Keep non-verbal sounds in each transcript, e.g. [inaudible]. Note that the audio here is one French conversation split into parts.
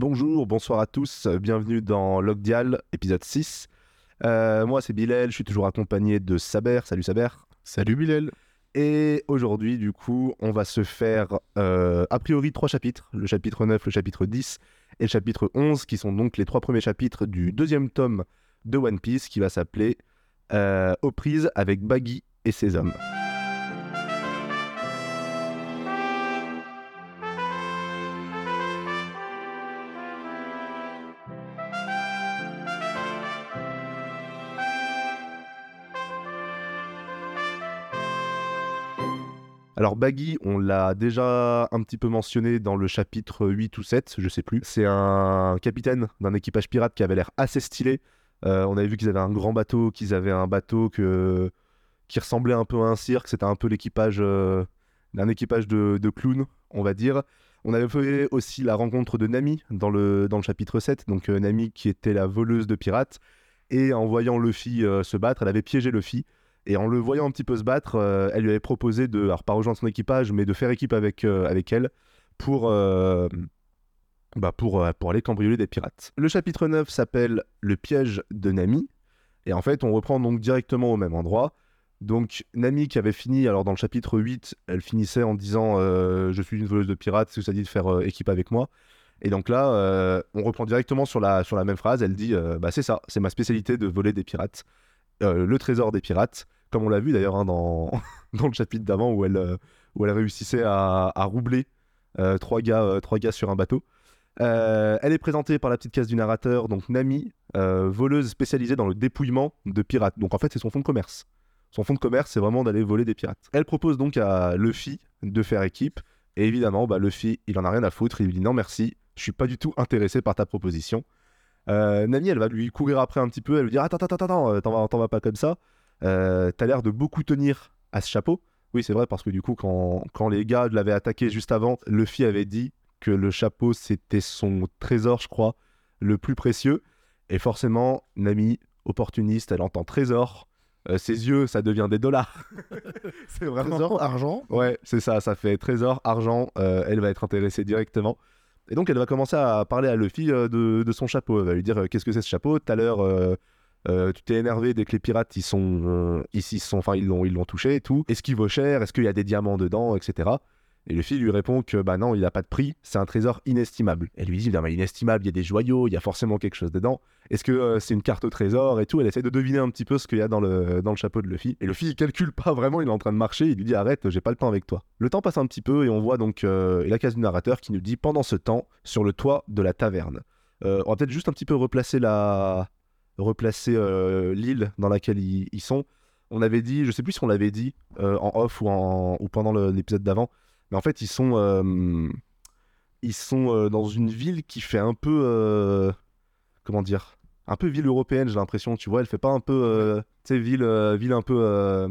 Bonjour, bonsoir à tous, bienvenue dans Logdial, épisode 6. Euh, moi c'est Bilal, je suis toujours accompagné de Saber. Salut Saber. Salut Bilal. Et aujourd'hui, du coup, on va se faire euh, a priori trois chapitres, le chapitre 9, le chapitre 10 et le chapitre 11, qui sont donc les trois premiers chapitres du deuxième tome de One Piece, qui va s'appeler euh, Aux prises avec Baggy et ses hommes. Alors Baggy, on l'a déjà un petit peu mentionné dans le chapitre 8 ou 7, je sais plus. C'est un capitaine d'un équipage pirate qui avait l'air assez stylé. Euh, on avait vu qu'ils avaient un grand bateau, qu'ils avaient un bateau qui ressemblait un peu à un cirque. C'était un peu l'équipage euh, d'un équipage de, clowns, on va dire. On avait fait aussi la rencontre de Nami dans le, dans le chapitre 7. Donc euh, Nami qui était la voleuse de pirates. Et en voyant Luffy se battre, elle avait piégé Luffy. Et en le voyant un petit peu se battre, euh, elle lui avait proposé de, alors pas rejoindre son équipage, mais de faire équipe avec, euh, avec elle pour, euh, bah pour, pour aller cambrioler des pirates. Le chapitre 9 s'appelle Le piège de Nami. Et en fait, on reprend donc directement au même endroit. Donc Nami qui avait fini, alors dans le chapitre 8, elle finissait en disant Je suis une voleuse de pirates, est-ce que ça dit de faire équipe avec moi et donc là, on reprend directement sur la, sur la même phrase. Elle dit Bah, c'est ça, c'est ma spécialité de voler des pirates. Le trésor des pirates, comme on l'a vu d'ailleurs hein, dans, [laughs] le chapitre d'avant où elle, euh, réussissait à, à roubler euh, trois, gars, trois gars sur un bateau. elle est présentée par la petite case du narrateur, donc Nami, voleuse spécialisée dans le dépouillement de pirates. Donc en fait, c'est son fond de commerce. Son fond de commerce, c'est vraiment d'aller voler des pirates. Elle propose donc à Luffy de faire équipe. Et évidemment, bah, Luffy, il en a rien à foutre. Il lui dit non merci, je suis pas du tout intéressé par ta proposition. Euh, Nami, elle va lui courir après un petit peu, elle lui dire Attends, attends, attends, euh, t'en vas, pas comme ça. Euh, t'as l'air de beaucoup tenir à ce chapeau. Oui, c'est vrai, parce que du coup, quand, quand les gars l'avaient attaqué juste avant, Luffy avait dit que le chapeau, c'était son trésor, je crois, le plus précieux. Et forcément, Nami, opportuniste, elle entend trésor. ses yeux, ça devient des dollars. [laughs] c'est vraiment. Trésor, argent Ouais, c'est ça, ça fait trésor, argent. elle va être intéressée directement. Et donc elle va commencer à parler à Luffy euh, de, son chapeau. Elle va lui dire euh, qu'est-ce que c'est ce chapeau? Tout à l'heure, euh, tu t'es énervé dès que les pirates ils sont ici, sont, enfin ils l'ont ils l'ont touché et tout. Est-ce qu'il vaut cher? Est-ce qu'il y a des diamants dedans, etc. Et Luffy lui répond que bah non, il n'a pas de prix, c'est un trésor inestimable. Elle lui dit, mais inestimable, il y a des joyaux, il y a forcément quelque chose dedans. Est-ce que euh, c'est une carte au trésor et tout? Elle essaie de deviner un petit peu ce qu'il y a dans le, dans le chapeau de Luffy. Et Luffy, il calcule pas vraiment, il est en train de marcher, il lui dit, arrête, j'ai pas le temps avec toi. Le temps passe un petit peu et on voit donc euh, la case du narrateur qui nous dit, pendant ce temps, sur le toit de la taverne. Euh, on va peut-être juste un petit peu replacer la replacer l'île dans laquelle ils, sont. On avait dit, je sais plus si on l'avait dit en off ou, en, ou pendant l'épisode d'avant, mais en fait, ils sont, euh, ils sont euh, dans une ville qui fait un peu. Euh, comment dire Un peu ville européenne, j'ai l'impression, tu vois. Elle fait pas un peu. tu sais, ville, ville un peu.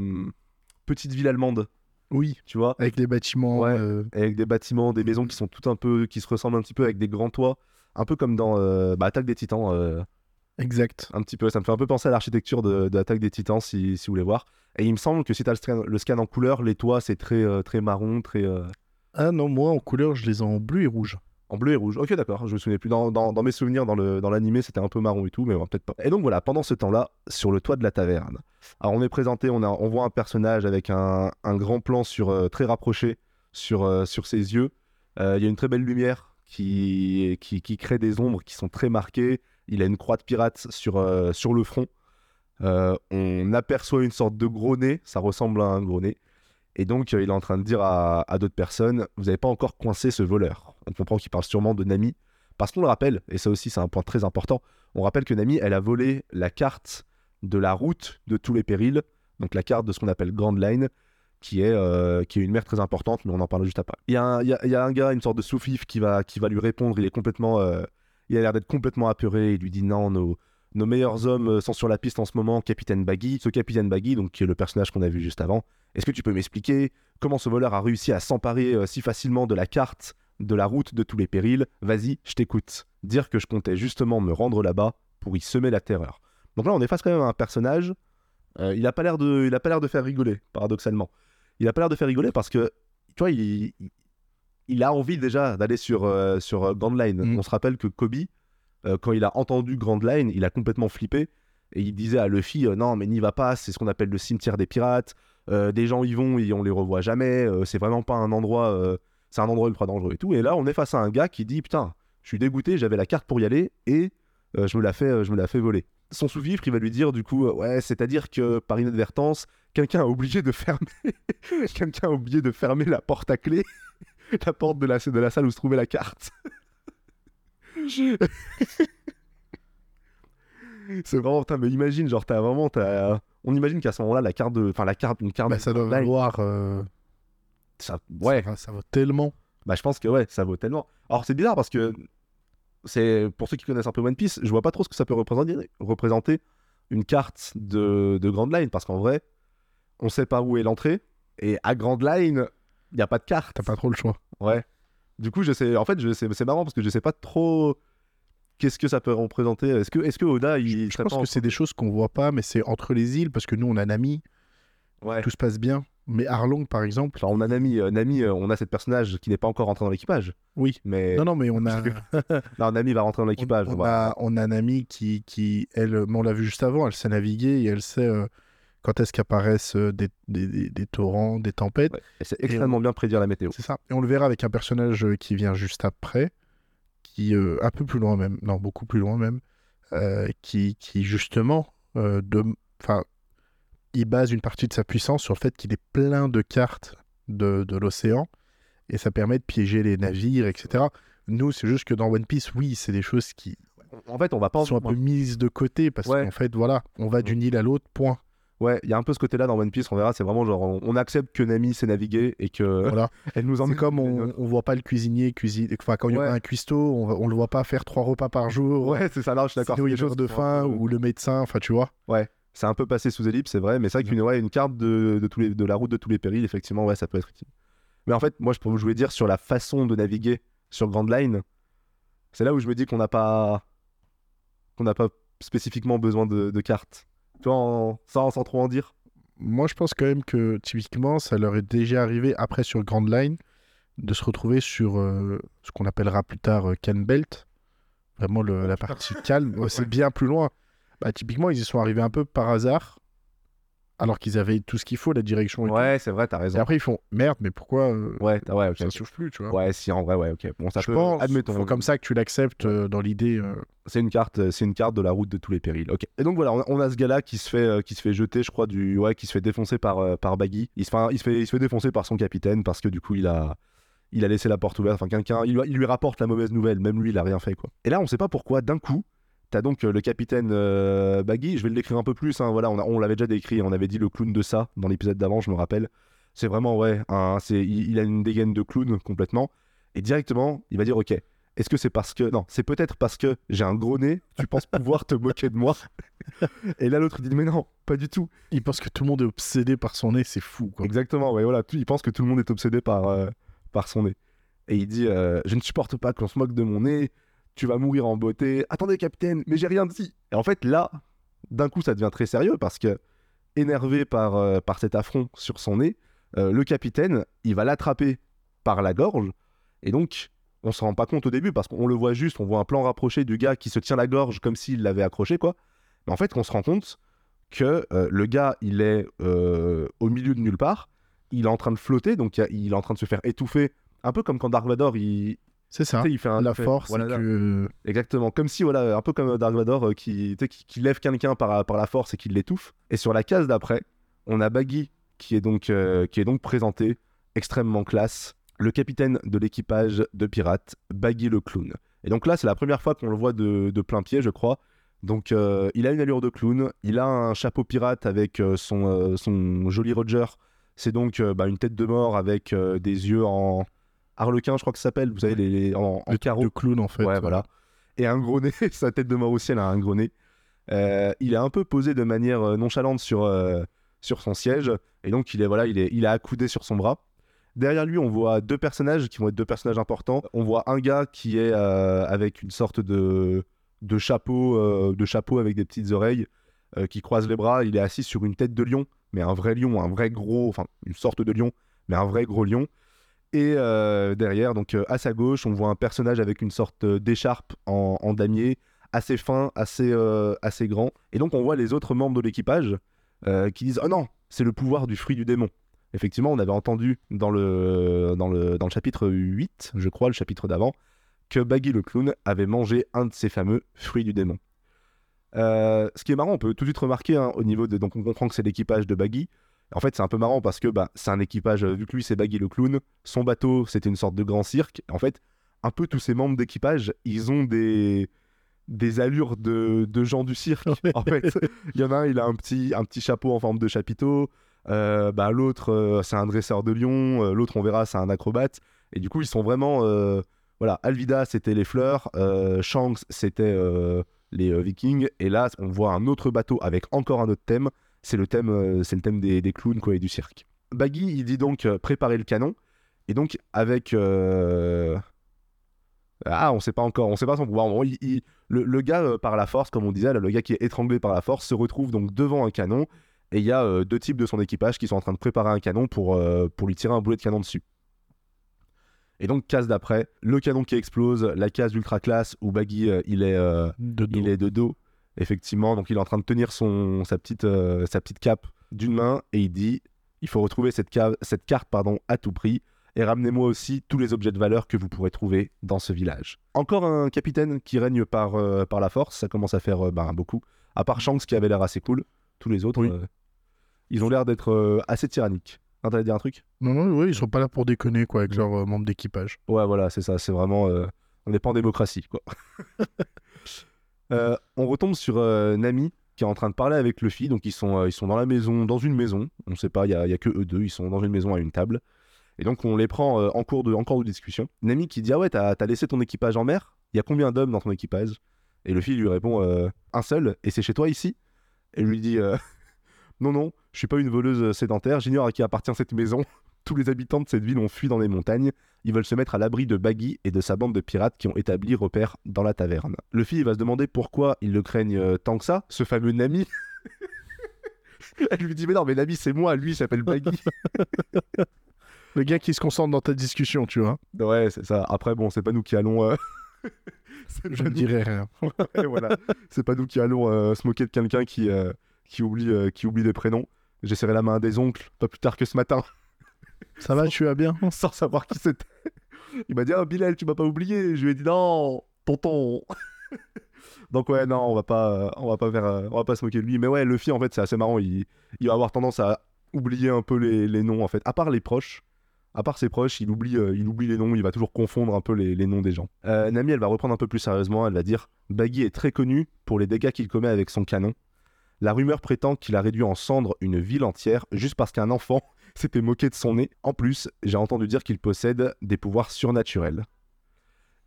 petite ville allemande. Oui, tu vois. Avec des bâtiments. Ouais, avec des bâtiments, des maisons qui sont tout un peu. qui se ressemblent un petit peu avec des grands toits. Un peu comme dans bah, Attaque des Titans. Exact. Un petit peu, ça me fait un peu penser à l'architecture de, de des Titans, si, si, vous voulez voir. Et il me semble que si tu as le scan, en couleur, les toits, c'est très, euh, très marron, très... Euh, ah non, moi, en couleur, je les ai en bleu et rouge. En bleu et rouge. Ok, d'accord. Je me souviens plus. Dans, dans, mes souvenirs, dans l'animé, dans c'était un peu marron et tout, mais peut-être pas. Et donc voilà, pendant ce temps-là, sur le toit de la taverne, alors on est présenté, on, a, on voit un personnage avec un, un grand plan sur, euh, très rapproché sur, sur ses yeux. Il y a une très belle lumière qui, qui, qui, crée des ombres qui sont très marquées il a une croix de pirate sur, euh, le front. Euh, on aperçoit une sorte de gros nez, ça ressemble à un gros nez. Et donc, euh, il est en train de dire à, d'autres personnes Vous n'avez pas encore coincé ce voleur. On comprend qu'il parle sûrement de Nami. Parce qu'on le rappelle, et ça aussi, c'est un point très important on rappelle que Nami, elle a volé la carte de la route de tous les périls, donc la carte de ce qu'on appelle Grand Line, qui est, qui est une mer très importante, mais on en parle juste après. Il y, a un, gars, une sorte de soufif qui va, qui va lui répondre il est complètement il a l'air d'être complètement apeuré. Il lui dit non, nos, meilleurs hommes euh, sont sur la piste en ce moment, Capitaine Baggy. Ce Capitaine Baggy, donc qui est le personnage qu'on a vu juste avant. Est-ce que tu peux m'expliquer comment ce voleur a réussi à s'emparer euh, si facilement de la carte de la route de tous les périls? Vas-y, je t'écoute. Dire que je comptais justement me rendre là-bas pour y semer la terreur. Donc là, on est face quand même à un personnage. Euh, il a pas l'air de, faire rigoler, paradoxalement. Il a pas l'air de faire rigoler parce que, tu vois, il a envie déjà d'aller sur, euh, sur euh, Grand Line. Mm. On se rappelle que Kobe, euh, quand il a entendu Grand Line, il a complètement flippé. Et il disait à Luffy euh, Non, mais n'y va pas, c'est ce qu'on appelle le cimetière des pirates. Des gens y vont et on les revoit jamais. C'est vraiment pas un endroit. c'est un endroit ultra dangereux et tout. Et là, on est face à un gars qui dit Putain, je suis dégoûté, j'avais la carte pour y aller et je me la fais, je me la fais voler. Son sous-fifre, il va lui dire du coup Ouais, c'est-à-dire que par inadvertance, quelqu'un a oublié de fermer. [laughs] quelqu'un a oublié de fermer la porte à clé. [laughs] la porte de la, de la salle où se trouvait la carte. [laughs] C'est vraiment, putain, mais imagine, genre, t'as vraiment, t'as... on imagine qu'à ce moment-là, la carte de, enfin, la carte, une carte, Bah, de ça doit valoir. euh, ça- ouais, ça, ça vaut tellement. bah, je pense que ouais, ça vaut tellement. Alors, c'est bizarre parce que c'est, pour ceux qui connaissent un peu One Piece, je vois pas trop ce que ça peut représenter, représenter une carte de, de Grand Line, parce qu'en vrai, on sait pas où est l'entrée, et à Grand Line, il y a pas de carte. T'as pas trop le choix. Ouais. Du coup, je sais, en fait, je sais, c'est marrant parce que je sais pas trop qu'est-ce que ça peut représenter. Est-ce que, est-ce que Oda, il Je pense que c'est des choses qu'on voit pas, mais c'est entre les îles parce que nous on a Nami, Ouais. tout se passe bien. Mais Arlong par exemple, Genre, on a Nami, euh, Nami, euh, on a cette personnage qui n'est pas encore rentré dans l'équipage. oui. Mais Non non mais on a [laughs] non, Nami va rentrer dans l'équipage. on, on on va- a on a Nami qui qui elle, on l'a vu juste avant, elle sait naviguer et elle sait euh, quand est-ce qu'apparaissent euh, des, des, des- des torrents, des tempêtes. Ouais. Sait extrêmement bien prédire la météo. C'est ça. Et on le verra avec un personnage euh, qui vient juste après, qui euh, un peu plus loin même, non beaucoup plus loin même, euh, qui, qui justement, euh, de, enfin, il base une partie de sa puissance sur le fait qu'il est plein de cartes de, de l'océan et ça permet de piéger les navires, etc. Nous, c'est juste que dans One Piece, oui, c'est des choses qui En fait, on va pas. sont un peu mises de côté parce Ouais. qu'en fait, voilà, on va d'une île à l'autre, point. Ouais, il y a un peu ce côté-là dans One Piece. On verra. C'est vraiment genre, on, on accepte que Nami sait naviguer et que Voilà. [laughs] elle nous C'est emmène comme on, on voit pas le cuisinier cuisiner. Enfin, quand il y Ouais. a un cuistot, on, on le voit pas faire trois repas par jour. Ouais, c'est ça. Là, je suis d'accord. C'est choses de faim un peu- ou le médecin, enfin tu vois. C'est un peu passé sous ellipse, c'est vrai. Mais c'est vrai qu'une ouais, une carte de, de tous les, de la route de tous les périls, effectivement, ouais, ça peut être utile. Mais en fait, moi, je, je voulais dire sur la façon de naviguer sur Grand Line, c'est là où je me dis qu'on n'a pas, qu'on n'a pas spécifiquement besoin de, de cartes. Tu vois, en- sans, sans trop en dire. Moi, je pense quand même que typiquement, ça leur est déjà arrivé après sur Grand Line de se retrouver sur euh, ce qu'on appellera plus tard euh, Can Belt, vraiment le- la [laughs] partie calme. Ouais, C'est bien plus loin. Bah, typiquement, ils y sont arrivés un peu par hasard, alors qu'ils avaient tout ce qu'il faut, la direction et. Ouais, c'est vrai, t'as Et raison. après, ils font merde, mais pourquoi euh, Ouais, t'as- ouais, ok. ça souffle plus, tu vois Ouais, si en vrai, ouais, ok. Bon, ça Je peut. pense, admettons. faut comme ça que tu l'acceptes euh, dans l'idée. euh, C'est une carte, euh, c'est une carte de la route de tous les périls. Ok. Et donc voilà, on a, on a ce gars-là qui se fait, qui se fait jeter, je crois, du, ouais, qui se fait défoncer par, par Baggy. Il se, fait, il se fait, il se fait défoncer par son capitaine parce que du coup, il a, il a laissé la porte ouverte. Enfin, quelqu'un, il, lui- il lui rapporte la mauvaise nouvelle. Même lui, il a rien fait, quoi. Et là, on sait pas pourquoi. D'un coup, t'as donc euh, le capitaine euh, Baggy. Je vais le décrire un peu plus. hein, voilà, on, l'avait déjà décrit. On avait dit le clown de ça dans l'épisode d'avant, je me rappelle. C'est vraiment ouais, un- c'est, il, il a une dégaine de clown complètement. Et directement, il va dire ok. Est-ce que c'est parce que non, c'est peut-être parce que j'ai un gros nez, tu penses pouvoir te moquer de moi? [laughs] Et là l'autre il dit mais non, pas du tout. Il pense que tout le monde est obsédé par son nez, c'est fou, quoi. Exactement, ouais, voilà, il pense que tout le monde est obsédé par euh, par son nez. Et il dit euh, je ne supporte pas qu'on se moque de mon nez, tu vas mourir en beauté. Attendez capitaine, mais j'ai rien dit. Et en fait là, d'un coup ça devient très sérieux parce que énervé par euh, par cet affront sur son nez, euh, le capitaine, il va l'attraper par la gorge et donc on se rend pas compte au début parce qu'on le voit juste, on voit un plan rapproché du gars qui se tient la gorge comme s'il l'avait accroché quoi. Mais en fait, on se rend compte que euh, le gars, il est au milieu de nulle part, il est en train de flotter, donc il est en train de se faire étouffer, un peu comme quand Dark Vador, il, C'est ça. il fait un La fait- force, voilà, c'est que... Exactement, comme si, voilà, un peu comme Dark Vador euh, qui, lève quelqu'un par, par la force et qui l'étouffe. Et sur la case d'après, on a Baggy qui est donc, euh, qui est donc présenté, extrêmement classe, le capitaine de l'équipage de pirates, Baggy le clown. Et donc là, c'est la première fois qu'on le voit de, de plein pied, je crois. Donc euh, il a une allure de clown, il a un chapeau pirate avec son, son joli Roger. C'est donc bah, une tête de mort avec des yeux en harlequin, je crois que ça s'appelle, vous savez, les, les- en, en le carreau. de clown, en fait. Ouais, voilà. Et un gros nez, [laughs] sa tête de mort aussi, elle a un gros nez. Euh, il est un peu posé de manière euh, nonchalante sur, euh, sur son siège. Et donc, il est, voilà, il est, il accoudé sur son bras. Derrière lui, on voit deux personnages qui vont être deux personnages importants. On voit un gars qui est euh, avec une sorte de, de, chapeau, de chapeau avec des petites oreilles, qui croise les bras. Il est assis sur une tête de lion, mais un vrai lion, un vrai gros, enfin, une sorte de lion, mais un vrai gros lion. Et euh, derrière, donc euh, à sa gauche, on voit un personnage avec une sorte euh, d'écharpe en, damier, assez fin, assez, assez grand. Et donc on voit les autres membres de l'équipage qui disent Oh non, c'est le pouvoir du fruit du démon. Effectivement, on avait entendu dans le, dans le, dans le chapitre 8, je crois, le chapitre d'avant, que Baggy le clown avait mangé un de ces fameux fruits du démon. Ce qui est marrant, on peut tout de suite remarquer hein, au niveau de. Donc on comprend que c'est l'équipage de Baggy. En fait, c'est un peu marrant parce que bah, c'est un équipage, euh, vu que lui c'est Baggy le clown, son bateau c'était une sorte de grand cirque. En fait, un peu tous ces membres d'équipage, ils ont des, des allures de, de gens du cirque. [laughs] en fait, il y en a un, il a un petit, un petit chapeau en forme de chapiteau. Euh, bah, l'autre, euh, c'est un dresseur de lion. Euh, l'autre, on verra, c'est un acrobate. Et du coup, ils sont vraiment. voilà, Alvida, c'était les fleurs. Shanks, c'était les vikings. Et là, on voit un autre bateau avec encore un autre thème. C'est le thème, euh, c'est le thème des, des clowns quoi, et du cirque. Baggy, il dit donc euh, préparer le canon. Et donc, avec. euh, Ah, on sait pas encore, on sait pas son pouvoir. En gros, il- il- le, le gars, euh, par la force, comme on disait, là, le gars qui est étranglé par la force, se retrouve donc devant un canon. Et il y a euh, deux types de son équipage qui sont en train de préparer un canon pour, euh, pour lui tirer un boulet de canon dessus. Et donc, case d'après, le canon qui explose, la case ultra classe où Baggy, il, est, De dos. il est de dos, effectivement. Donc, il est en train de tenir son, sa, petite, euh, sa petite cape d'une main et il dit il faut retrouver cette, cave- cette carte pardon, à tout prix et ramenez-moi aussi tous les objets de valeur que vous pourrez trouver dans ce village. Encore un capitaine qui règne par, euh, par la force, ça commence à faire euh, ben, beaucoup. À part Shanks qui avait l'air assez cool, tous les autres, Oui. ils ont l'air d'être assez tyranniques. Non, t'allais dire un truc? Non, non, oui, ils sont pas là pour déconner, quoi, avec leurs euh, membres d'équipage. Ouais, voilà, c'est ça. C'est vraiment. on n'est pas en démocratie, quoi. [laughs] Euh, on retombe sur euh, Nami qui est en train de parler avec Luffy. Donc, ils sont, euh, ils sont dans la maison, dans une maison. On ne sait pas, il n'y a, que eux deux. Ils sont dans une maison à une table. Et donc, on les prend en, cours de, discussion. Nami qui dit Ah ouais, t'as as laissé ton équipage en mer? Il y a combien d'hommes dans ton équipage? Et Luffy lui répond Un seul, et c'est chez toi ici? Et lui dit [laughs] Non, non, je suis pas une voleuse sédentaire. J'ignore à qui appartient cette maison. Tous les habitants de cette ville ont fui dans les montagnes. Ils veulent se mettre à l'abri de Baggy et de sa bande de pirates qui ont établi repère dans la taverne. Luffy il va se demander pourquoi ils le craignent euh, tant que ça, ce fameux Nami. [laughs] Elle lui dit mais non mais Nami c'est moi, lui il s'appelle Baggy. [laughs] Le gars qui se concentre dans ta discussion, tu vois. ouais c'est ça. Après bon c'est pas nous qui allons... euh, [laughs] Je ne dirai rien. Ouais, voilà. C'est pas nous qui allons euh, se moquer de quelqu'un qui, euh, qui, oublie, qui oublie des prénoms. J'ai serré la main à des oncles, pas plus tard que ce matin, Ça va, tu vas bien [laughs] sans savoir qui c'était. Il m'a dit Ah, Bilal, tu m'as pas oublié. Je lui ai dit Non, tonton. [laughs] Donc, ouais, non, on va pas, on va pas, faire, euh, on va pas se moquer de lui. Mais ouais, Luffy, en fait, c'est assez marrant. Il, va avoir tendance à oublier un peu les, noms, en fait. À part les proches. À part ses proches, il oublie, euh, il oublie les noms, il va toujours confondre un peu les, les noms des gens. Euh, Nami, elle va reprendre un peu plus sérieusement, elle va dire Baggy est très connu pour les dégâts qu'il commet avec son canon. La rumeur prétend qu'il a réduit en cendres une ville entière juste parce qu'un enfant s'était moqué de son nez. En plus, j'ai entendu dire qu'il possède des pouvoirs surnaturels.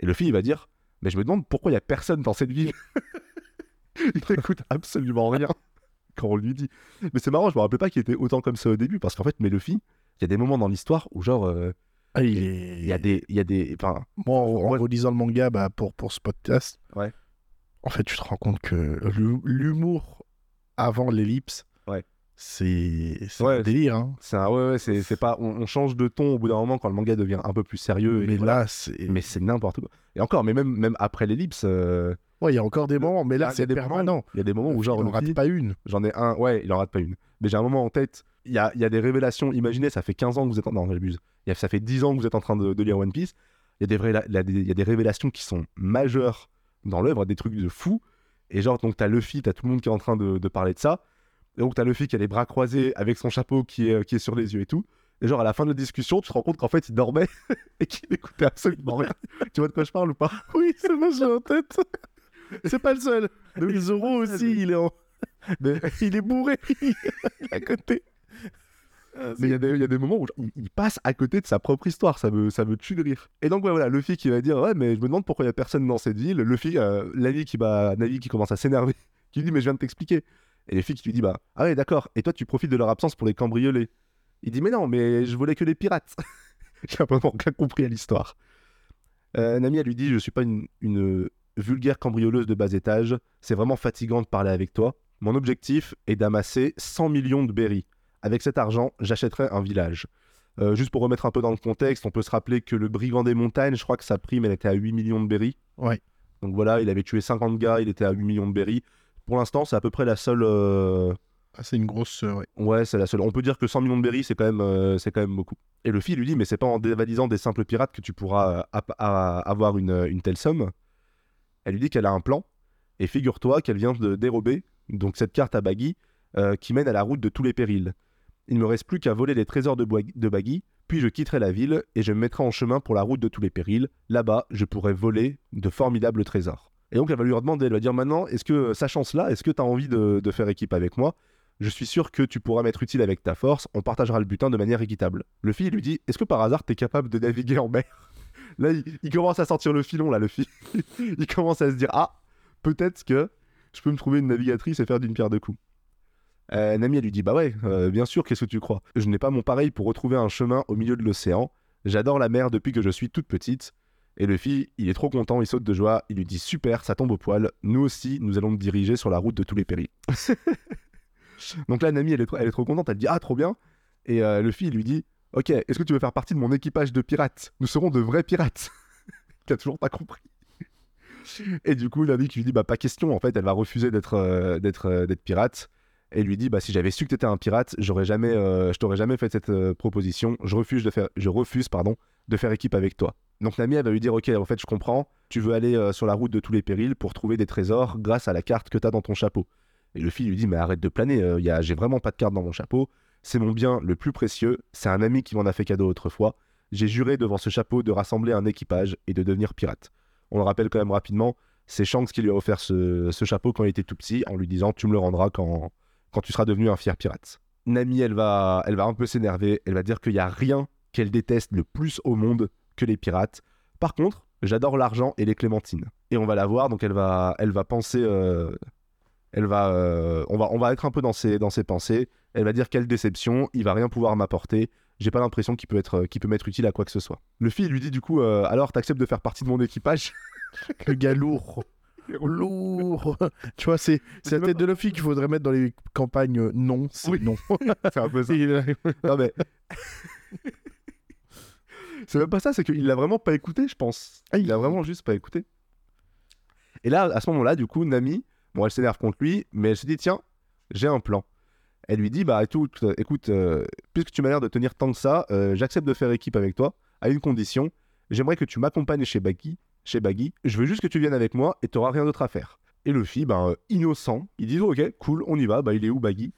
Et le fils, il va dire Mais je me demande pourquoi il n'y a personne dans cette ville. [laughs] il n'écoute absolument rien [laughs] quand on lui dit. Mais c'est marrant, je me rappelais pas qu'il était autant comme ça au début parce qu'en fait, mais Luffy, il y a des moments dans l'histoire où, genre, euh, Ah, il est... y a des. Il y a des enfin, Moi, en, en Ouais. relisant le manga bah, pour, pour ce podcast, Ouais. en fait, tu te rends compte que l'hu- l'humour avant l'ellipse, Ouais. C'est c'est Ouais, un délire. Hein. c'est un- ouais, ouais, c'est pas. On, on change de ton au bout d'un moment quand le manga devient un peu plus sérieux. Mais voilà. là, c'est. mais c'est n'importe quoi. Et encore, mais même, même après l'ellipse, euh, Ouais, il y a encore des moments, mais Ah, là, il y a c'est des permanent. il y a des moments où, genre, il en rate pas une. J'en ai un, ouais, il en rate pas une. Mais j'ai un moment en tête, il y a, y a des révélations. Imaginez, ça fait 15 ans que vous êtes en. Non, j'abuse. Ça fait 10 ans que vous êtes en train de, de lire One Piece. Il y, y a des- il y a des révélations qui sont majeures dans l'œuvre, des trucs de fou. Et genre, donc, t'as Luffy, t'as tout le monde qui est en train de, de parler de ça. Et donc, t'as Luffy qui a les bras croisés avec son chapeau qui est, qui est sur les yeux et tout. Et genre, à la fin de la discussion, tu te rends compte qu'en fait, il dormait [laughs] et qu'il écoutait absolument rien. tu vois de quoi je parle ou pas? Oui, ça m'a j'ai en tête. C'est pas le seul. Le Zoro aussi, il est, en- Mais- [laughs] il est bourré [laughs] à côté. Mais il y, a des- il y a des moments où il, il passe à côté de sa propre histoire, ça me, ça me tue de rire. Et donc ouais, voilà, Luffy qui va dire ouais mais je me demande pourquoi il y a personne dans cette ville. Luffy, euh, qui va, qui commence à s'énerver, qui lui dit mais je viens de t'expliquer. Et Luffy qui lui dit bah ah ouais d'accord. Et toi tu profites de leur absence pour les cambrioler. Il dit mais non mais je volais que les pirates. [laughs] J'ai vraiment rien compris à l'histoire. Euh, Nami elle lui dit je suis pas une, une vulgaire cambrioleuse de bas étage. C'est vraiment fatigant de parler avec toi. Mon objectif est d'amasser 100 millions de berries. Avec cet argent, j'achèterai un village. Euh, juste pour remettre un peu dans le contexte, on peut se rappeler que le brigand des montagnes, je crois que sa prime, elle était à 8 millions de berries. Ouais. Donc voilà, il avait tué 50 gars, il était à 8 millions de berries. Pour l'instant, c'est à peu près la seule. euh, Ah, c'est une grosse. euh, ouais. Ouais, c'est la seule. On peut dire que 100 millions de berries, c'est quand, même, euh, c'est quand même beaucoup. Et le fils lui dit, mais c'est pas en dévalisant des simples pirates que tu pourras avoir une, une telle somme. Elle lui dit qu'elle a un plan. Et figure-toi qu'elle vient de dérober donc cette carte à Baggy euh, qui mène à la route de tous les périls. Il ne me reste plus qu'à voler les trésors de, de Baggy, puis je quitterai la ville et je me mettrai en chemin pour la route de tous les périls. Là-bas, je pourrai voler de formidables trésors. Et donc elle va lui redemander, elle va dire maintenant, est-ce que, sachant cela, est-ce que tu as envie de- faire équipe avec moi? Je suis sûr que tu pourras m'être utile avec ta force, on partagera le butin de manière équitable. Le fils lui dit Est-ce que par hasard t'es capable de naviguer en mer? [laughs] Là, il, il commence à sortir le filon, là, le fils. [laughs] il commence à se dire Ah, peut-être que je peux me trouver une navigatrice et faire d'une pierre deux coups. Euh, Nami, elle lui dit Bah ouais, euh, bien sûr, qu'est-ce que tu crois? Je n'ai pas mon pareil pour retrouver un chemin au milieu de l'océan. J'adore la mer depuis que je suis toute petite. Et fils, il est trop content, il saute de joie, il lui dit Super, ça tombe au poil, nous aussi, nous allons nous diriger sur la route de tous les périls. [laughs] Donc là, Nami, elle est, trop, elle est trop contente, elle dit Ah, trop bien. Et euh, fils, il lui dit Ok, est-ce que tu veux faire partie de mon équipage de pirates? Nous serons de vrais pirates. [laughs] A toujours pas compris. Et du coup, Nami qui lui dit Bah, pas question, en fait, elle va refuser d'être euh, euh, d'être pirate. Et lui dit Bah, si j'avais su que t'étais un pirate, j'aurais jamais, euh, je t'aurais jamais fait cette euh, proposition. Je refuse, de faire, je refuse pardon, de faire équipe avec toi. Donc Nami, elle va lui dire Ok, en fait, je comprends, tu veux aller euh, sur la route de tous les périls pour trouver des trésors grâce à la carte que t'as dans ton chapeau. Et le fils lui dit Mais arrête de planer, j'ai vraiment pas de carte dans mon chapeau. C'est mon bien le plus précieux. C'est un ami qui m'en a fait cadeau autrefois. J'ai juré devant ce chapeau de rassembler un équipage et de devenir pirate. On le rappelle quand même rapidement c'est Shanks qui lui a offert ce chapeau quand il était tout petit en lui disant Tu me le rendras quand, quand tu seras devenu un fier pirate. Nami, elle va, elle va un peu s'énerver. Elle va dire qu'il n'y a rien qu'elle déteste le plus au monde que les pirates. Par contre, j'adore l'argent et les clémentines. Et on va la voir, donc elle va, elle va penser. euh, elle va, euh, on va, on va être un peu dans ses, dans ses pensées. Elle va dire quelle déception, il va rien pouvoir m'apporter. J'ai pas l'impression qu'il peut être, peut m'être utile à quoi que ce soit. Le fils lui dit du coup, euh, alors t'acceptes de faire partie de mon équipage? [laughs] Le gars lourd. Lourd. [laughs] tu vois, c'est c'est la tête de Luffy qu'il faudrait mettre dans les campagnes euh, non, c'est Oui. non. [laughs] C'est un peu ça. Il Non mais. [laughs] c'est même pas ça, c'est qu'il l'a vraiment pas écouté, je pense. Ah, Il a vraiment juste pas écouté. Et là, à ce moment-là, du coup, Nami, bon, elle s'énerve contre lui, mais elle se dit tiens, j'ai un plan. Elle lui dit bah écoute, euh, écoute euh, puisque tu m'as l'air de tenir tant que ça, euh, j'accepte de faire équipe avec toi à une condition. J'aimerais que tu m'accompagnes chez Baggy. Chez Baggy, je veux juste que tu viennes avec moi et t'auras rien d'autre à faire. Et Luffy, ben euh, innocent, il dit ok, cool, on y va. Bah il est où Baggy?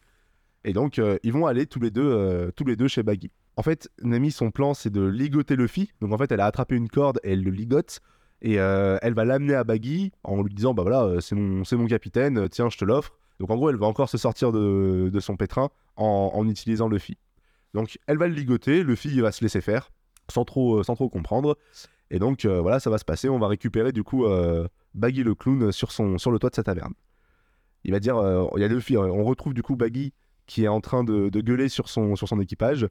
Et donc euh, ils vont aller tous les deux, euh, tous les deux chez Baggy. En fait, Nami, son plan, c'est de ligoter Luffy. Donc en fait, elle a attrapé une corde et elle le ligote. Et elle va l'amener à Baggy en lui disant Bah voilà, c'est mon, mon capitaine, tiens, je te l'offre. Donc en gros, elle va encore se sortir de, de son pétrin en, en utilisant Luffy. Donc elle va le ligoter, Luffy il va se laisser faire, sans trop, sans trop comprendre. Et donc euh, voilà, ça va se passer. On va récupérer du coup euh, Baggy le clown sur, son, sur le toit de sa taverne. Il va dire euh, Il y a on retrouve du coup Baggy qui est en train de, de gueuler sur son, sur son équipage.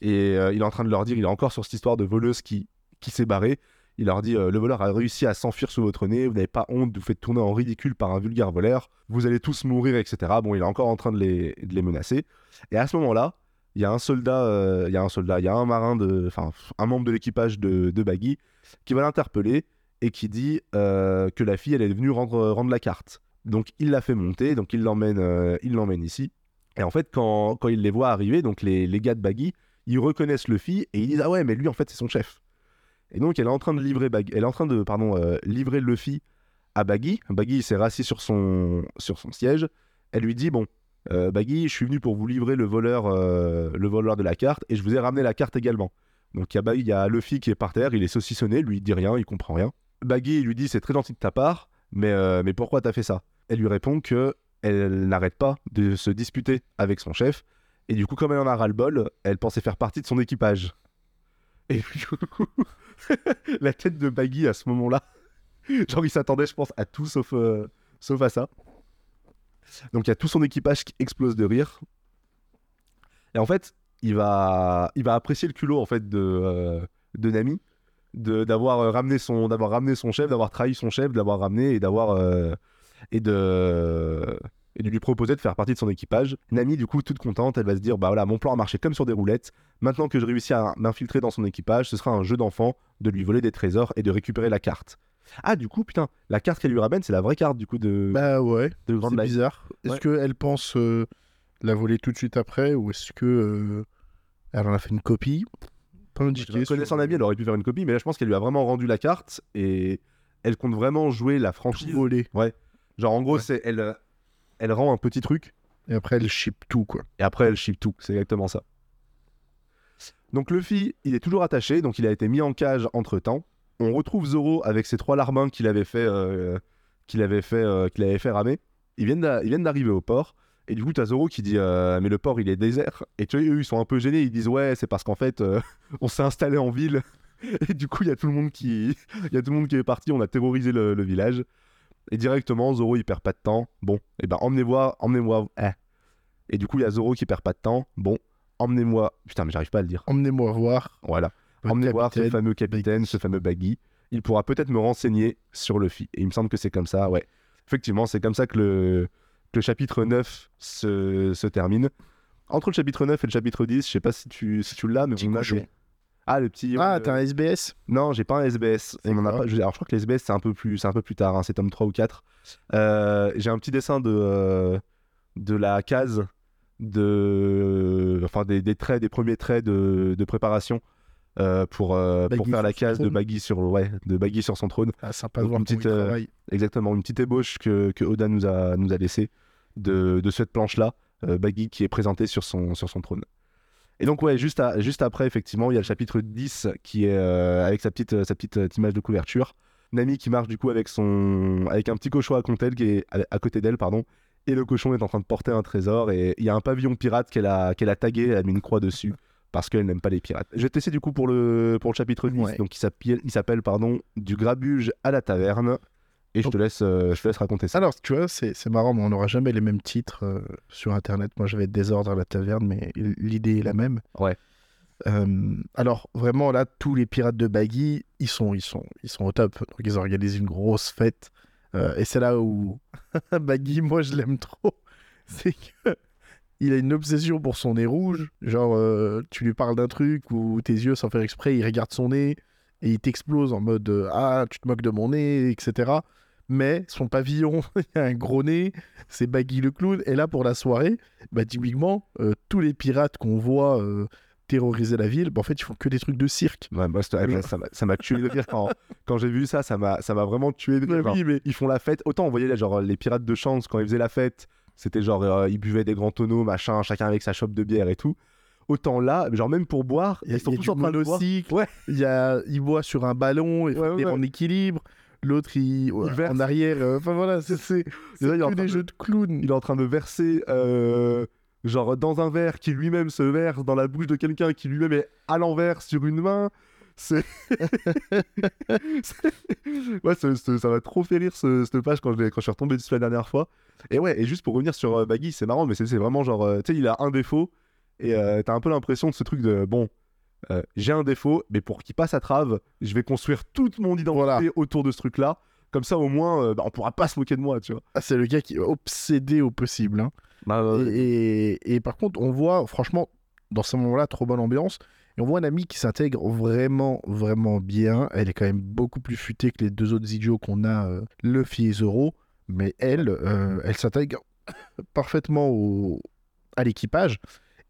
Et il est en train de leur dire, il est encore sur cette histoire de voleuse qui, qui s'est barrée. Il leur dit Le voleur a réussi à s'enfuir sous votre nez, vous n'avez pas honte vous faire tourner en ridicule par un vulgaire voleur, vous allez tous mourir, etc. Bon, il est encore en train de les, de les menacer. Et à ce moment-là, il y a un soldat, il y a un soldat, il y a un marin, de, enfin, un membre de l'équipage de, de Baggy qui va l'interpeller et qui dit euh, que la fille, elle est venue rendre, rendre la carte. Donc il la fait monter, donc il l'emmène, euh, il l'emmène ici. Et en fait, quand, quand il les voit arriver, donc les, les gars de Baggy, ils reconnaissent Luffy et ils disent ah ouais, mais lui en fait c'est son chef. Et donc elle est en train de livrer Baggy, elle est en train de pardon euh, livrer Luffy à Baggy. Baggy s'est rassis sur son sur son siège. Elle lui dit bon euh, Baggy, je suis venu pour vous livrer le voleur le voleur de la carte et je vous ai ramené la carte également. Donc il y y a Luffy qui est par terre, il est saucissonné, lui il dit rien, il comprend rien. Baggy lui dit c'est très gentil de ta part, mais euh, mais pourquoi t'as fait ça? Elle lui répond que elle n'arrête pas de se disputer avec son chef et du coup, comme elle en a ras-le-bol, elle pensait faire partie de son équipage. Et [laughs] du coup, [laughs] la tête de Baggy à ce moment-là, [laughs] genre il s'attendait, je pense, à tout sauf, euh, sauf à ça. Donc il y a tout son équipage qui explose de rire. Et en fait, il va, il va apprécier le culot en fait de, euh, de Nami, de d'avoir euh, ramené son, d'avoir ramené son chef, d'avoir trahi son chef, de l'avoir ramené et d'avoir euh, et de et de lui proposer de faire partie de son équipage. Nami, du coup, toute contente, elle va se dire Bah voilà, mon plan a marché comme sur des roulettes. Maintenant que je réussis à m'infiltrer dans son équipage, ce sera un jeu d'enfant de lui voler des trésors et de récupérer la carte. Ah, du coup, putain, la carte qu'elle lui ramène, c'est la vraie carte du coup de, Bah ouais, de c'est bizarre. Est-ce Ouais. qu'elle pense euh, la voler tout de suite après ou est-ce que euh, elle en a fait une copie Pas indiqué. Connaissant Nami, elle aurait pu faire une copie, mais là, je pense qu'elle lui a vraiment rendu la carte et elle compte vraiment jouer la franchise. voler. Genre, en gros, Ouais. c'est elle, elle rend un petit truc Et après, elle ship tout, quoi. et après elle ship tout. C'est exactement ça. Donc Luffy, il est toujours attaché, donc il a été mis en cage entre temps. On retrouve Zoro avec ses trois larbins qu'il avait fait, euh, qu'il avait fait, euh, qu'il avait fait ramer. Ils viennent d'arriver au port. Et du coup, t'as Zoro qui dit euh, Mais le port, il est désert. Et tu vois, eux, ils sont un peu gênés. Ils disent Ouais, c'est parce qu'en fait, euh, [laughs] on s'est installé en ville. [laughs] Et du coup, il y a tout le monde qui, [laughs] il y a tout le monde qui est parti. On a terrorisé le, le village. Et directement, Zoro, il perd pas de temps. Bon, et ben emmenez-moi, emmenez-moi. eh. Et du coup, il y a Zoro qui perd pas de temps. Bon, emmenez-moi. Putain, mais j'arrive pas à le dire. Emmenez-moi voir. Voilà. Emmenez voir ce fameux capitaine, ce fameux Baggy. Il pourra peut-être me renseigner sur Luffy. Et il me semble que c'est comme ça, ouais. Effectivement, c'est comme ça que le, que le chapitre 9 se, se termine. Entre le chapitre 9 et le chapitre 10, je sais pas si tu, si tu l'as, mais on a des- Ah, le petit. Ah, euh, t'as un SBS Non, j'ai pas un SBS. C'est On en a quoi pas... je- Alors, je crois que les SBS, c'est un peu plus, un peu plus tard. hein, C'est tome 3 ou 4. Euh, j'ai un petit dessin de, euh, de la case de. Enfin, des, des traits, des premiers traits de, de préparation pour, pour faire la case de. Baggy sur, ouais, de Baggy sur son trône. Ah, sympa de voir une petite. Exactement, une petite ébauche que, que Oda nous a, nous a laissé de, de cette planche-là, euh, Baggy qui est présenté sur son, sur son trône. Et donc, ouais, juste, à- juste après, effectivement, il y a le chapitre 10 qui est euh, avec sa petite, sa petite euh, image de couverture. Nami qui marche du coup avec, son, avec un petit cochon à, d'elle, qui est à, à côté d'elle, pardon. Et le cochon est en train de porter un trésor. Et il y a un pavillon pirate qu'elle a, qu'elle a tagué, elle a mis une croix dessus. Parce qu'elle n'aime pas les pirates. Je vais te laisser du coup pour le, pour le chapitre 10. Ouais. Donc il s'appelle pardon, Du grabuge à la taverne. Et je te laisse, euh, je te laisse raconter ça. Alors, tu vois, c'est marrant, mais on n'aura jamais les mêmes titres euh, sur Internet. Moi, je vais être désordre à la taverne, mais l'idée est la même. Ouais. Euh, alors, vraiment, là, tous les pirates de Baggy, ils sont, ils sont, ils sont au top. Donc, ils organisent une grosse fête. Et c'est là où [laughs] Baggy, moi, je l'aime trop. [laughs] C'est que il a une obsession pour son nez rouge. Genre, tu lui parles d'un truc ou tes yeux, sans faire exprès, il regarde son nez et il t'explose en mode Ah, tu te moques de mon nez, etc. Mais son pavillon, [laughs] il y a un gros nez, c'est Baggy le clown. Et là, pour la soirée, bah, typiquement, euh, tous les pirates qu'on voit euh, terroriser la ville, bah, en fait, ils font que des trucs de cirque. Ouais, moi, Ouais. ça m'a- tué de rire quand, [laughs] quand j'ai vu ça. Ça m'a vraiment tué de rire. Oui, mais Ils font la fête. Autant on voyait là, genre, les pirates de chance quand ils faisaient la fête, c'était genre euh, ils buvaient des grands tonneaux, machin, chacun avec sa chope de bière et tout. Autant là, genre même pour boire, ils sont tous en train de boire. Ouais. il, y a, il boit sur un ballon, Ouais, tenir ouais. en équilibre. L'autre, il, ouais, verse. en arrière. euh, Enfin voilà, c'est c'est- des de- jeux de clown. Il est en train de verser, euh, genre dans un verre qui lui-même se verse dans la bouche de quelqu'un qui lui-même est à l'envers sur une main. C'est. [laughs] Ouais, ça m'a trop fait rire ce- cette page quand je, quand je suis retombé dessus la dernière fois. Et ouais, et juste pour revenir sur euh, Baggy, c'est marrant, mais c'est vraiment genre. euh, tu sais, il a un défaut et t'as un peu l'impression de ce truc de bon. Euh, j'ai un défaut, mais pour qu'il passe à trave, je vais construire toute mon identité Voilà. autour de ce truc-là. Comme ça, au moins, euh, bah, on pourra pas se moquer de moi, tu vois. Ah, c'est le gars qui est obsédé au possible. hein. Bah, euh, Et, et- et par contre, on voit, franchement, dans ce moment-là, trop bonne ambiance. Et on voit un ami qui s'intègre vraiment, vraiment bien. Elle est quand même beaucoup plus futée que les deux autres idiots qu'on a, euh, Luffy et Zoro. Mais elle, euh, elle s'intègre [laughs] parfaitement au- à l'équipage.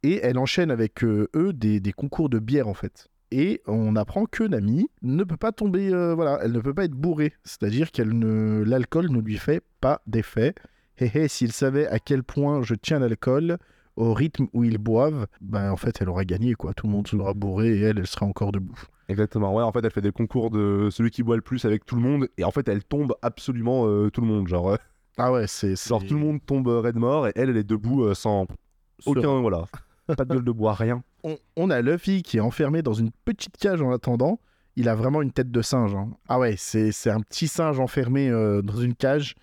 Et elle enchaîne avec euh, eux des, des concours de bière, en fait. Et on apprend que Nami ne peut pas tomber, euh, voilà, elle ne peut pas être bourrée. C'est-à-dire qu'elle ne, l'alcool ne lui fait pas d'effet. Hé hé, s'il savait à quel point je tiens l'alcool, au rythme où ils boivent, ben en fait elle aurait gagné quoi. Tout le monde sera bourré et elle, elle sera encore debout. Exactement, ouais, en fait, elle fait des concours de celui qui boit le plus avec tout le monde, et en fait, elle tombe absolument euh, tout le monde. Genre, euh, Ah ouais, c'est. c'est- genre tout le monde tombe raide mort, et elle, elle est debout sans aucun, voilà, [laughs] pas de gueule de bois, rien. On, on a Luffy qui est enfermé dans une petite cage en attendant. Il a vraiment une tête de singe. hein. Ah ouais, c'est c'est un petit singe enfermé euh, dans une cage.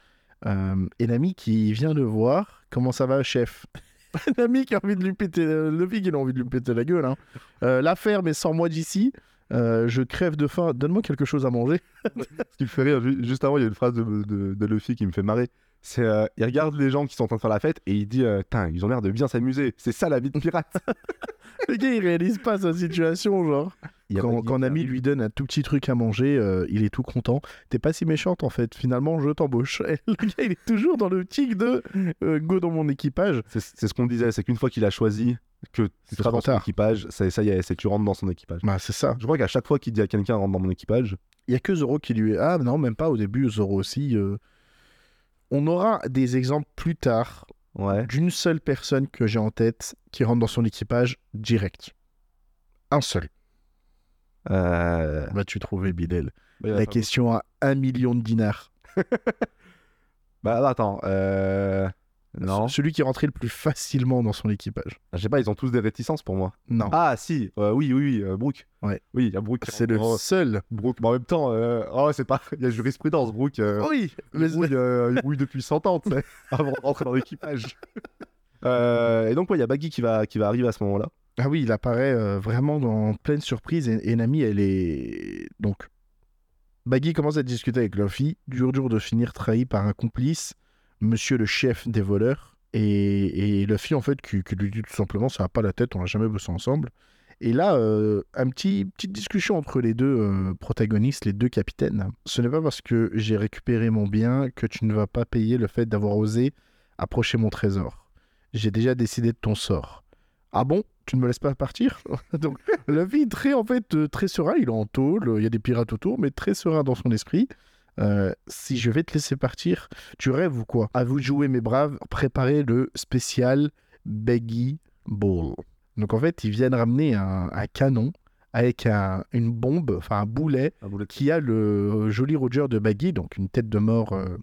Euh, et l'ami qui vient le voir. Comment ça va, chef? [laughs] L'ami qui a envie de lui péter. euh, Luffy qui a envie de lui péter la gueule. Hein. Euh, la ferme est sors-moi d'ici. Euh, je crève de faim. Donne-moi quelque chose à manger. Ce qui me fait rire, ju- juste avant, il y a une phrase de, de, de Luffy qui me fait marrer. C'est, euh, il regarde les gens qui sont en train de faire la fête et il dit, euh, Tain, ils ont l'air de bien s'amuser. C'est ça la vie de pirate. [laughs] Le gars, il réalise pas sa situation, genre. Quand, quand. Nami lui donne un tout petit truc à manger, euh, il est tout content. T'es pas si méchante en fait, finalement je t'embauche. [laughs] Le gars il est toujours dans le tic de euh, go dans mon équipage. C'est, ce qu'on disait, c'est qu'une fois qu'il a choisi que tu C'est seras dans son tard. équipage, ça, ça y est, c'est tu rentres dans son équipage. Bah c'est ça. Je crois qu'à chaque fois qu'il dit à quelqu'un rentre dans mon équipage, Il y a que Zoro qui lui est... Ah non, même pas au début, Zoro aussi. On aura des exemples plus tard ouais. d'une seule personne que j'ai en tête qui rentre dans son équipage direct. Un seul. Euh... Vas-tu trouver bah, La question à un million de dinars. [laughs] bah, attends, euh... non, Celui qui rentrait le plus facilement dans son équipage. je sais pas, ils ont tous des réticences pour moi. Non. Ah si, euh, oui, oui, oui, euh, Brooke. Ouais. Oui, il y a Brooke. c'est le Oh, seul. Brooke, mais en même temps, euh... oh, c'est pas, [laughs] il y a jurisprudence, Brooke. euh, Oui, euh, il brouille depuis 100 ans, [laughs] avant de rentrer dans l'équipage. [laughs] Et donc, ouais, il y a Baggy qui va, qui va arriver à ce moment-là. Ah oui, il apparaît vraiment en pleine surprise et, et Nami, elle est... Donc, Baggy commence à discuter avec Luffy, dur dur de finir trahi par un complice, monsieur le chef des voleurs, et, et Luffy, en fait, qui, lui dit tout simplement, ça va pas la tête, on n'a jamais bossé ensemble. Et là, euh, un petit petite discussion entre les deux euh, protagonistes, les deux capitaines. Ce n'est pas parce que j'ai récupéré mon bien que tu ne vas pas payer le fait d'avoir osé approcher mon trésor. J'ai déjà décidé de ton sort. Ah bon? Tu ne me laisses pas partir? [laughs] Donc, Luffy, très en fait, euh, très serein, il est en tôle, il y a des pirates autour, mais très serein dans son esprit. Euh, si je vais te laisser partir, tu rêves ou quoi? À vous de jouer, mes braves, préparez le spécial Baggy Ball. Donc en fait, ils viennent ramener un, un canon avec un- une bombe, enfin un boulet, Un boulet de- qui a le joli Roger de Baggy, donc une tête de mort euh,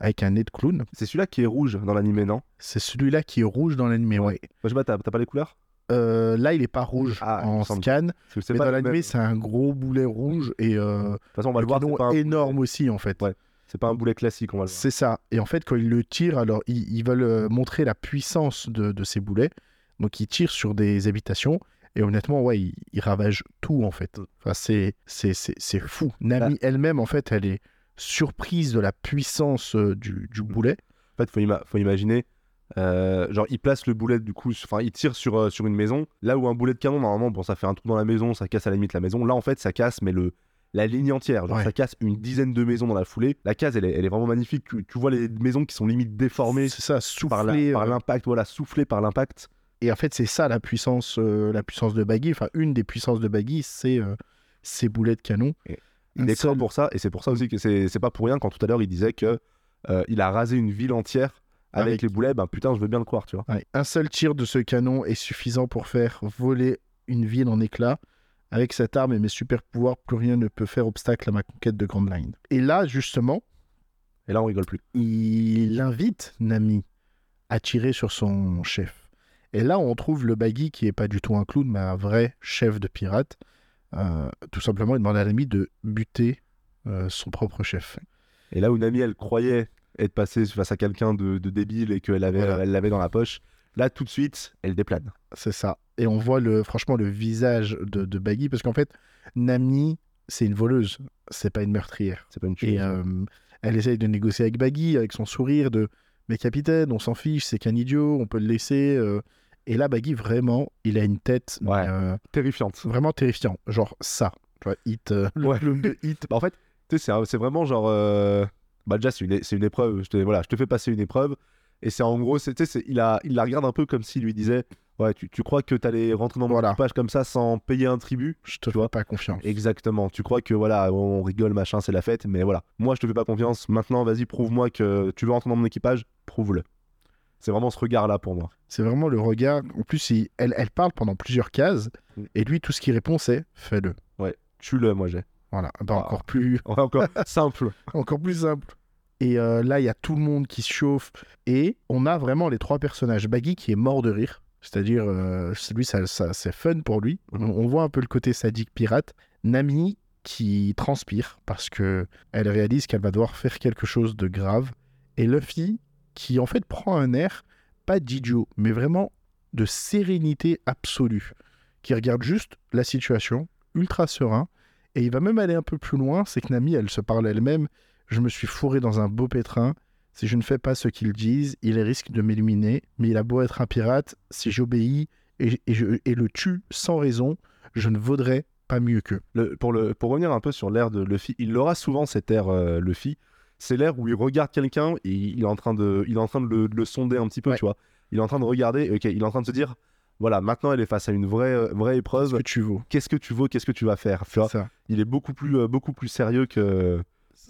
avec un nez de clown. C'est celui-là qui est rouge dans l'animé, non? C'est celui-là qui est rouge dans l'anime, ouais. Moi, je sais pas, t'as t'as pas les couleurs? Euh, là, il est pas rouge Ah, en scan, mais dans De c'est un gros boulet rouge et euh, toute façon, on va le voir. pas, énorme aussi, en fait. Ouais. c'est pas un boulet classique, on va le voir. C'est ça. Et en fait, quand ils le tirent, alors ils, ils veulent euh, montrer la puissance de, de ces boulets. Donc ils tirent sur des habitations. Et honnêtement, ouais, ils, ils ravagent tout en fait. Enfin, c'est, c'est, c'est, c'est fou. Nami elle-même, en fait, elle est surprise de la puissance euh, du, du boulet. En fait, faut, ima- faut imaginer. Euh, genre, il place le boulet, du coup, enfin, il tire sur, euh, sur une maison. Là où un boulet de canon, normalement, bon, ça fait un trou dans la maison, ça casse à la limite la maison. Là, en fait, ça casse, mais le, la ligne entière. Genre, Ouais. ça casse une dizaine de maisons dans la foulée. La case, elle est, elle est vraiment magnifique. Tu, tu vois les maisons qui sont limite déformées C'est ça, par la- soufflé. par euh, l'impact, voilà, soufflées par l'impact. Et en fait, c'est ça la puissance, la puissance de Baggy. Enfin, une des puissances de Baggy, c'est ces boulets de canon. Il est seul- pour ça, et c'est pour ça aussi que c'est c'est pas pour rien quand tout à l'heure il disait que il a rasé une ville entière avec, Avec- les boulets. Ben putain, je veux bien le croire, tu vois. Ouais, Un seul tir de ce canon est suffisant pour faire voler une ville en éclats. Avec cette arme et mes super pouvoirs, plus rien ne peut faire obstacle à ma conquête de Grand Line. Et là, justement, Et là, on rigole plus. il invite Nami à tirer sur son chef. Et là, on trouve le Baggy qui est pas du tout un clown, mais un vrai chef de pirate. Euh, tout simplement, il demande à Nami de buter euh, son propre chef. Et là où Nami, elle croyait être passée face à quelqu'un de, de débile et qu'elle avait, Voilà. elle l'avait dans la poche, là tout de suite, elle déplane. C'est ça. Et on voit le, franchement le visage de, de Baggy, parce qu'en fait, Nami, c'est une voleuse, c'est pas une meurtrière. C'est pas une Et tueuse. euh, elle essaye de négocier avec Baggy, avec son sourire de Mais capitaine, on s'en fiche, c'est qu'un idiot, on peut le laisser. euh. Et là, Baggy, vraiment, il a une tête Ouais. euh, Terrifiante. vraiment terrifiant. Genre ça. Tu vois, hit, le Ouais. de hit. [laughs] Bah, en fait, c'est vraiment genre. Bah, déjà, c'est une, é- c'est une épreuve. Je te, voilà, je te fais passer une épreuve. Et c'est en gros, c'est- c'est- il, a, il la regarde un peu comme s'il lui disait Ouais, tu, tu crois que t'allais rentrer dans mon Voilà. équipage comme ça sans payer un tribut Je te Tu vois? pas confiance. Exactement. Tu crois que voilà, on rigole, machin, c'est la fête, mais voilà. Moi, je te fais pas confiance. Maintenant, vas-y, prouve-moi que tu veux rentrer dans mon équipage. Prouve-le. C'est vraiment ce regard-là pour moi. C'est vraiment le regard. En plus, il- elle, elle parle pendant plusieurs cases. Mm. Et lui, tout ce qu'il répond, c'est Fais-le. Tue-le, moi j'ai. Voilà. Ben, Ah. Encore plus. [laughs] Encore simple. [laughs] encore plus simple. Et euh, là, il y a tout le monde qui se chauffe. Et on a vraiment les trois personnages. Baggy qui est mort de rire. C'est-à-dire, euh, lui, ça, ça- c'est fun pour lui. On, on voit un peu le côté sadique pirate. Nami qui transpire parce que elle réalise qu'elle va devoir faire quelque chose de grave. Et Luffy qui, en fait, prend un air, pas d'idiot, mais vraiment de sérénité absolue. Qui regarde juste la situation, ultra serein. Et il va même aller un peu plus loin, c'est que Nami, elle se parle elle-même. Je me suis fourré dans un beau pétrin. Si je ne fais pas ce qu'ils disent, il risque de m'éliminer. Mais il a beau être un pirate, si j'obéis et, et je, et le tue sans raison, je ne vaudrais pas mieux qu'eux. Le- pour, le, pour revenir un peu sur l'air de Luffy, il aura souvent cet air euh, Luffy. C'est l'air où il regarde quelqu'un et il est en train de, il est en train de le, de le sonder un petit peu, Ouais. tu vois. Il est en train de regarder, ok, il est en train de se dire, voilà, maintenant elle est face à une vraie, euh, vraie épreuve. que tu vaux? Qu'est-ce que tu veux, qu'est-ce que tu vas faire, tu vois. Ça. Il est beaucoup plus, euh, beaucoup plus sérieux que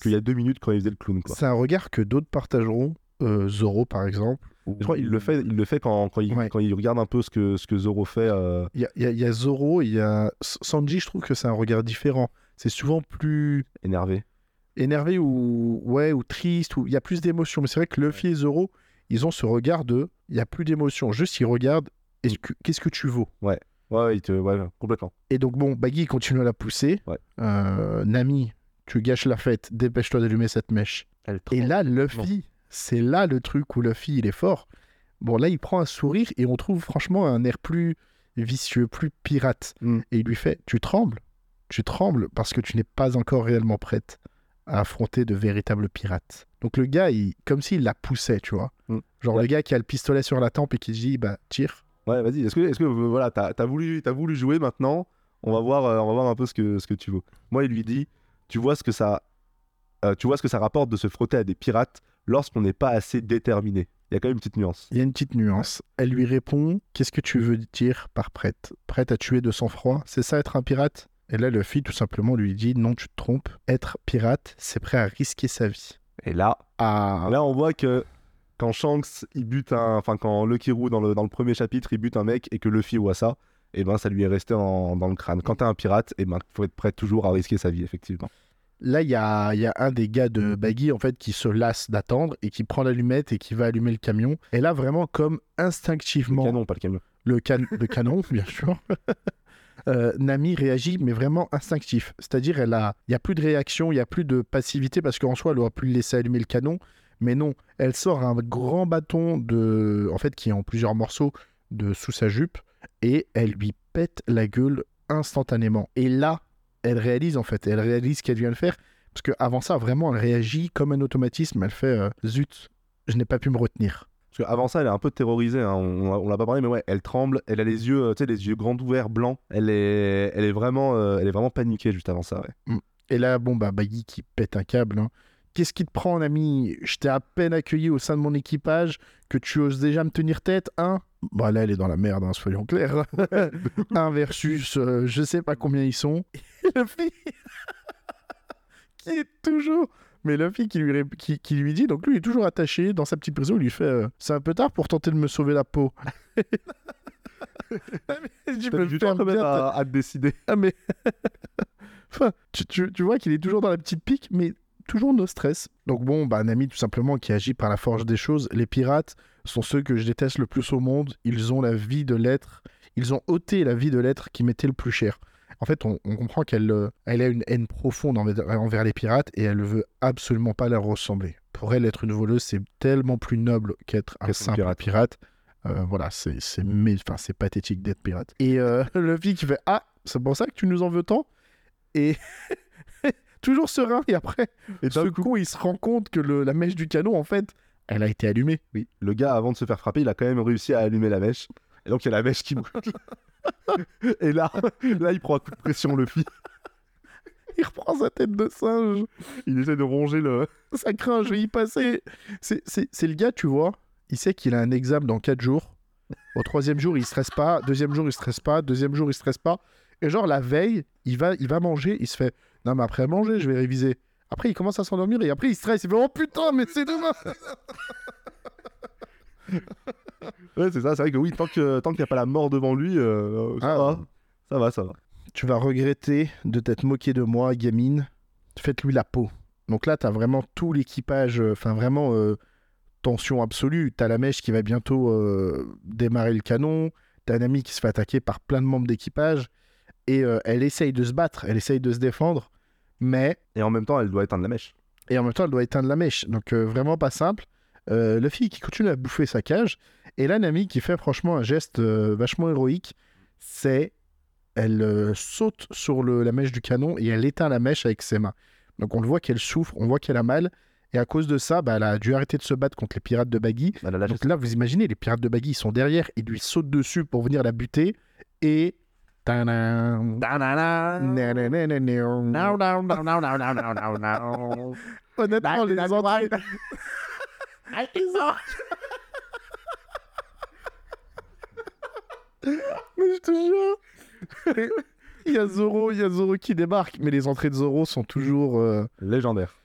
qu'il y a deux minutes quand il faisait le clown. C'est un regard que d'autres partageront. Euh, Zoro, par exemple. Je crois qu'il le fait, il le fait quand, quand, il, Ouais. quand il regarde un peu ce que, ce que Zoro fait. euh, Il y y a- il y a Zoro, il y a Sanji, je trouve que c'est un regard différent. C'est souvent plus énervé. énervé ou ouais ou triste ou il y a plus d'émotions. Mais c'est vrai que Luffy et Zoro, ils ont ce regard de il y a plus d'émotions. Juste ils regardent qu'est-ce que tu vaux? Ouais, ouais, il te, ouais, complètement. Et donc bon, Baggy continue à la pousser. Ouais. Euh, Nami, tu gâches la fête. Dépêche-toi d'allumer cette mèche. Elle Et là, Luffy, c'est là le truc où Luffy, il est fort. Bon, là, il prend un sourire et on trouve franchement un air plus vicieux, plus pirate. Mm. Et il lui fait Tu trembles Tu trembles parce que tu n'es pas encore réellement prête à affronter de véritables pirates. Donc le gars, il, comme s'il la poussait, tu vois. Mm. Genre Ouais. le gars qui a le pistolet sur la tempe et qui se dit Bah, tire. Ouais, vas-y. Est-ce que, est-ce que euh, voilà, t'as, t'as voulu, t'as voulu jouer maintenant On va voir, euh, on va voir un peu ce que, ce que tu veux. Moi, il lui dit, tu vois ce que ça, euh, tu vois ce que ça rapporte de se frotter à des pirates lorsqu'on n'est pas assez déterminé. Il y a quand même une petite nuance. Il y a une petite nuance. Elle lui répond Qu'est-ce que tu veux dire par prête? Prête à tuer de sang-froid? C'est ça être un pirate? Et là, Luffy, tout simplement, lui dit Non, tu te trompes. Être pirate, c'est prêt à risquer sa vie. Et là, Ah, là, on voit que quand Shanks, il bute un, enfin quand Lucky Roux dans le, dans le premier chapitre, il bute un mec et que Luffy voit ça, et ben ça lui est resté en- dans le crâne. Quand t'es un pirate, et ben faut être prêt toujours à risquer sa vie, effectivement. Là, il y a, il y a un des gars de Baggy, en fait, qui se lasse d'attendre et qui prend l'allumette et qui va allumer le camion. Et là, vraiment, comme Le instinctivement, canon, pas le camion. le, can- le canon, [laughs] bien sûr, [laughs] euh, Nami réagit, mais vraiment instinctif. C'est-à-dire, elle a, il n'y a plus de réaction, il n'y a plus de passivité, parce qu'en soi, elle aurait pu le laisser allumer le canon. Mais non, elle sort un grand bâton de, en fait, qui est en plusieurs morceaux de sous sa jupe, et elle lui pète la gueule instantanément. Et là, elle réalise en fait, elle réalise ce qu'elle vient de faire, parce qu'avant ça, vraiment, elle réagit comme un automatisme. Elle fait euh, zut, je n'ai pas pu me retenir. Parce qu'avant ça, elle est un peu terrorisée. hein. On, on l'a pas parlé, mais ouais, elle tremble. Elle a les yeux, euh, tu sais, les yeux grands ouverts, blancs. Elle est, elle est vraiment, euh, elle est vraiment paniquée juste avant ça. Ouais. Et là, bon, bah, Baggy qui pète un câble. hein. Qu'est-ce qui te prend, ami? Je t'ai à peine accueilli au sein de mon équipage que tu oses déjà me tenir tête, hein? Bah là, elle est dans la merde, hein, soyons clairs. [laughs] un versus, euh, je sais pas combien ils sont. Et le fille [laughs] qui est toujours... Mais le fille qui lui, ré- qui, qui lui dit, donc lui il est toujours attaché dans sa petite prison, il lui fait euh, C'est un peu tard pour tenter de me sauver la peau. [laughs] tu peux du temps quand même à, à te décider. ah mais... enfin, tu, tu- tu vois qu'il est toujours dans la petite pique, mais toujours no stress. Donc bon, bah, un ami tout simplement qui agit par la force des choses. Les pirates sont ceux que je déteste le plus au monde. Ils ont la vie de l'être. Ils ont ôté la vie de l'être qui m'était le plus cher. En fait, on, on comprend qu'elle euh, elle a une haine profonde envers, envers les pirates et elle ne veut absolument pas leur ressembler. Pour elle, être une voleuse, c'est tellement plus noble qu'être un simple pirate. pirate. Euh, voilà, c'est c'est pathétique d'être pirate. Et euh, [laughs] le fille qui fait Ah, c'est pour ça que tu nous en veux tant? Et [laughs] toujours serein. Et après, Et ce coup, con, il se rend compte que le- la mèche du canon, en fait, elle a été allumée. oui, le gars, avant de se faire frapper, il a quand même réussi à allumer la mèche. Et donc, il y a la mèche qui brûle. [laughs] Et là, là, il prend un coup de pression, le fils. Il reprend sa tête de singe. Il essaie de ronger le. [laughs] Ça craint, je vais y passer. C'est- C'est c'est le gars, tu vois, il sait qu'il a un examen dans 4 jours. Au troisième jour, il stresse pas. Deuxième jour, il stresse pas. Deuxième jour, il stresse pas. Et genre, la veille, il va, il va manger. Il se fait Non, mais après manger, je vais réviser. Après, il commence à s'endormir et après, il stresse. Il fait Oh putain, mais c'est demain [laughs] Ouais, c'est ça. C'est vrai que oui, tant que tant qu'il n'y a pas la mort devant lui, euh, ça Ah, va. Ça va, ça va. Tu vas regretter de t'être moqué de moi, gamine. Faites-lui la peau. Donc là, t'as vraiment tout l'équipage. euh, Enfin, vraiment, euh, tension absolue. T'as la mèche qui va bientôt euh, démarrer le canon. T'as un ami qui se fait attaquer par plein de membres d'équipage. Et euh, elle essaye de se battre, elle essaye de se défendre. Mais, Et en même temps, elle doit éteindre la mèche. et en même temps, elle doit éteindre la mèche. Donc, euh, vraiment pas simple. Euh, fille qui continue à bouffer sa cage. Et là, Nami qui fait franchement un geste euh, vachement héroïque. C'est. Elle euh, saute sur le- la mèche du canon et elle éteint la mèche avec ses mains. Donc on le voit qu'elle souffre, on voit qu'elle a mal. Et à cause de ça, bah, elle a dû arrêter de se battre contre les pirates de Baggy. A lâché Donc là, vous imaginez, les pirates de Baggy, ils sont derrière, ils lui sautent dessus pour venir la buter. Et. Tadam. Nananana. Honnêtement, les entrées. Mais je te jure. Il y a Zoro, il y a Zoro qui débarque, mais les entrées de Zoro sont toujours. euh, légendaire.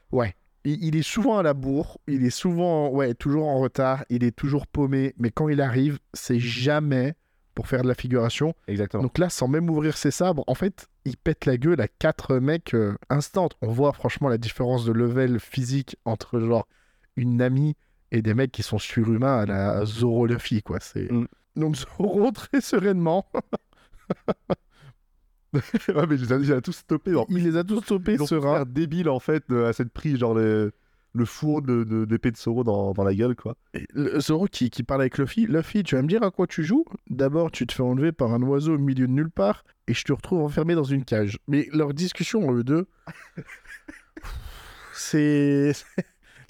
il, il est souvent à la bourre, il est souvent, ouais, toujours en retard, il est toujours paumé, mais quand il arrive, c'est jamais pour faire de la figuration. Exactement. Donc là, sans même ouvrir ses sabres, en fait, il pète la gueule à quatre mecs euh, instant. On voit franchement la différence de level physique entre genre une Nami et des mecs qui sont surhumains à la Zoro Luffy, quoi. C'est Mm. donc Zoro [laughs] très sereinement, [laughs] ouais, mais je les il a tous stoppé. En il les a tous stoppés, Ils ont serein. débile en fait de- à cette prise, genre le, le four de, de- d'épée de Soro dans, dans la gueule quoi. Et le- Zoro qui, qui parle avec Luffy. Luffy, tu vas me dire à quoi tu joues? D'abord, tu te fais enlever par un oiseau au milieu de nulle part et je te retrouve enfermé dans une cage. Mais leur discussion, eux deux, [laughs] c'est. [laughs]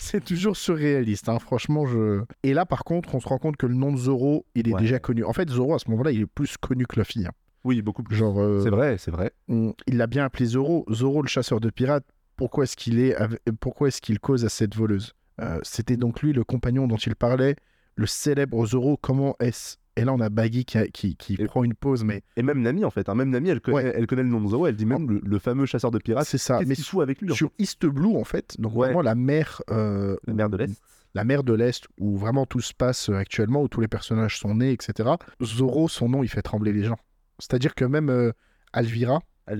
C'est toujours surréaliste, hein. franchement. Je... Et là, par contre, on se rend compte que le nom de Zoro, il est Ouais. déjà connu. En fait, Zoro, à ce moment-là, il est plus connu que Luffy. hein. Oui, beaucoup plus. Genre, euh, C'est vrai, c'est vrai. on- il l'a bien appelé Zoro. Zoro, le chasseur de pirates, pourquoi est-ce qu'il est, avec- pourquoi est-ce qu'il cause à cette voleuse? Euh, C'était donc lui le compagnon dont il parlait, le célèbre Zoro. Comment est-ce? Et là, on a Baggy qui, a- qui, qui Et- prend une pause, mais Et même Nami en fait, hein, même Nami elle connaît, Ouais. elle connaît le nom de Zoro, elle dit même le, le fameux chasseur de pirates. c'est ça. Qu'est-ce Mais fout avec lui en fait? Sur East Blue, en fait, donc Ouais. vraiment la mer, euh, La mer de l'Est. la mer de l'Est, où vraiment tout se passe euh, actuellement, où tous les personnages sont nés, etc. Zoro, son nom, il fait trembler les gens. C'est-à-dire que même euh, Alvira,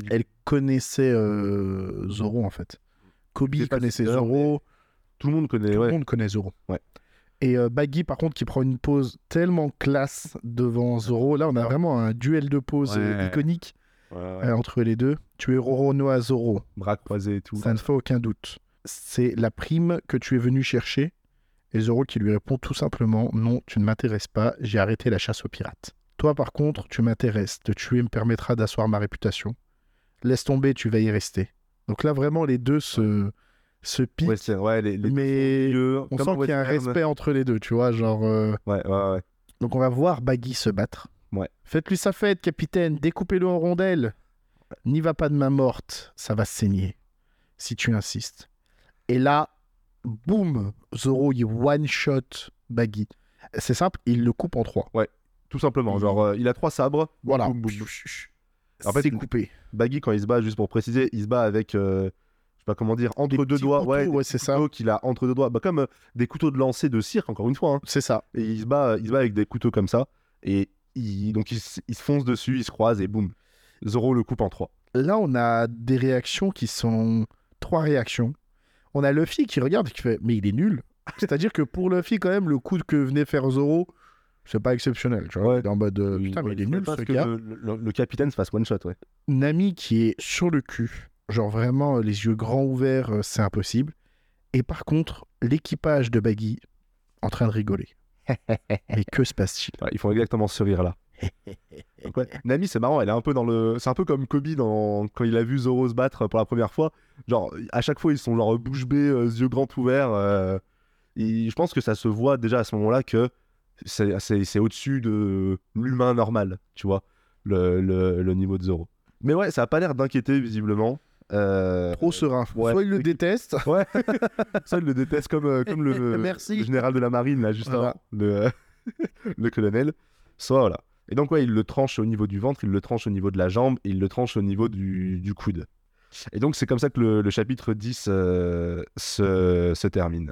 Elle connaissait euh, Zoro, en fait. Kobe connaissait Zoro. Tout le monde connaît, Tout le monde connaît Zoro. Ouais. Et euh, Baggy, par contre, qui prend une pause tellement classe devant Zoro. Là, on a vraiment un duel de poses euh, Ouais. iconique entre les deux. Tu es Roronoa Zoro, Bras croisés et tout. ça ne fait aucun doute. C'est la prime que tu es venu chercher. Et Zoro qui lui répond tout simplement Non, tu ne m'intéresses pas, j'ai arrêté la chasse aux pirates. Toi, par contre, tu m'intéresses. Te tuer me permettra d'asseoir ma réputation. Laisse tomber, tu vas y rester. Donc là, vraiment, les deux se, se piquent. Ouais, c'est- ouais, les, les mais milieux, on sent qu'il y a un respect entre les deux, tu vois, genre... euh, Ouais, ouais, ouais. Donc on va voir Baggy se battre. Ouais. Faites-lui sa fête, capitaine, découpez-le en rondelles. N'y va pas de main morte, ça va saigner, si tu insistes. Et là, boum, Zoro, il one-shot Baggy. C'est simple, il le coupe en trois. Tout simplement. Genre, euh, il a trois sabres. Voilà. Boum, boum, boum. En fait, c'est coupé. Baggy, quand il se bat, juste pour préciser, il se bat avec, euh, je sais pas comment dire, entre Des deux doigts. couteaux, ouais, c'est ça. qu'il a entre deux doigts. Bah, comme euh, des couteaux de lancer de cirque, encore une fois. hein. C'est ça. Et il se bat, il se bat avec des couteaux comme ça. Et il, donc, il, se- il se fonce dessus, il se croise et boum. Zoro le coupe en trois. Là, on a des réactions qui sont... Trois réactions. On a Luffy qui regarde et qui fait « Mais il est nul [laughs] !» C'est-à-dire que pour Luffy, quand même, le coup que venait faire Zoro, c'est pas exceptionnel. Tu vois Ouais. En mode euh, Putain, mais il est nul, ce que le, le- le capitaine se fasse one shot, ouais. Nami qui est sur le cul, genre vraiment euh, les yeux grands ouverts, euh, c'est impossible. Et par contre, l'équipage de Baggy en train de rigoler. [laughs] Mais que se passe-t-il? Ouais, ils font exactement ce rire là. [laughs] Donc, ouais, Nami, c'est marrant, elle est un peu dans le. C'est un peu comme Kobe dans... quand il a vu Zoro se battre pour la première fois. Genre, à chaque fois, ils sont genre bouche bée, euh, yeux grands ouverts. euh, et je pense que ça se voit déjà à ce moment-là que c'est au-dessus de l'humain normal, tu vois, le, le- le niveau de Zoro. Mais ouais, ça a pas l'air d'inquiéter visiblement. Euh, Trop serein. ouais. Soit il le déteste, [laughs] Ouais, ça, il le déteste comme, euh, comme le, [laughs] Merci. le général de la marine, là, juste Voilà. avant, le, [laughs] le colonel. Soit, voilà. Et donc, ouais, il le tranche au niveau du ventre, il le tranche au niveau de la jambe, et il le tranche au niveau du, du coude. Et donc, c'est comme ça que le, le chapitre 10 euh, se, se termine.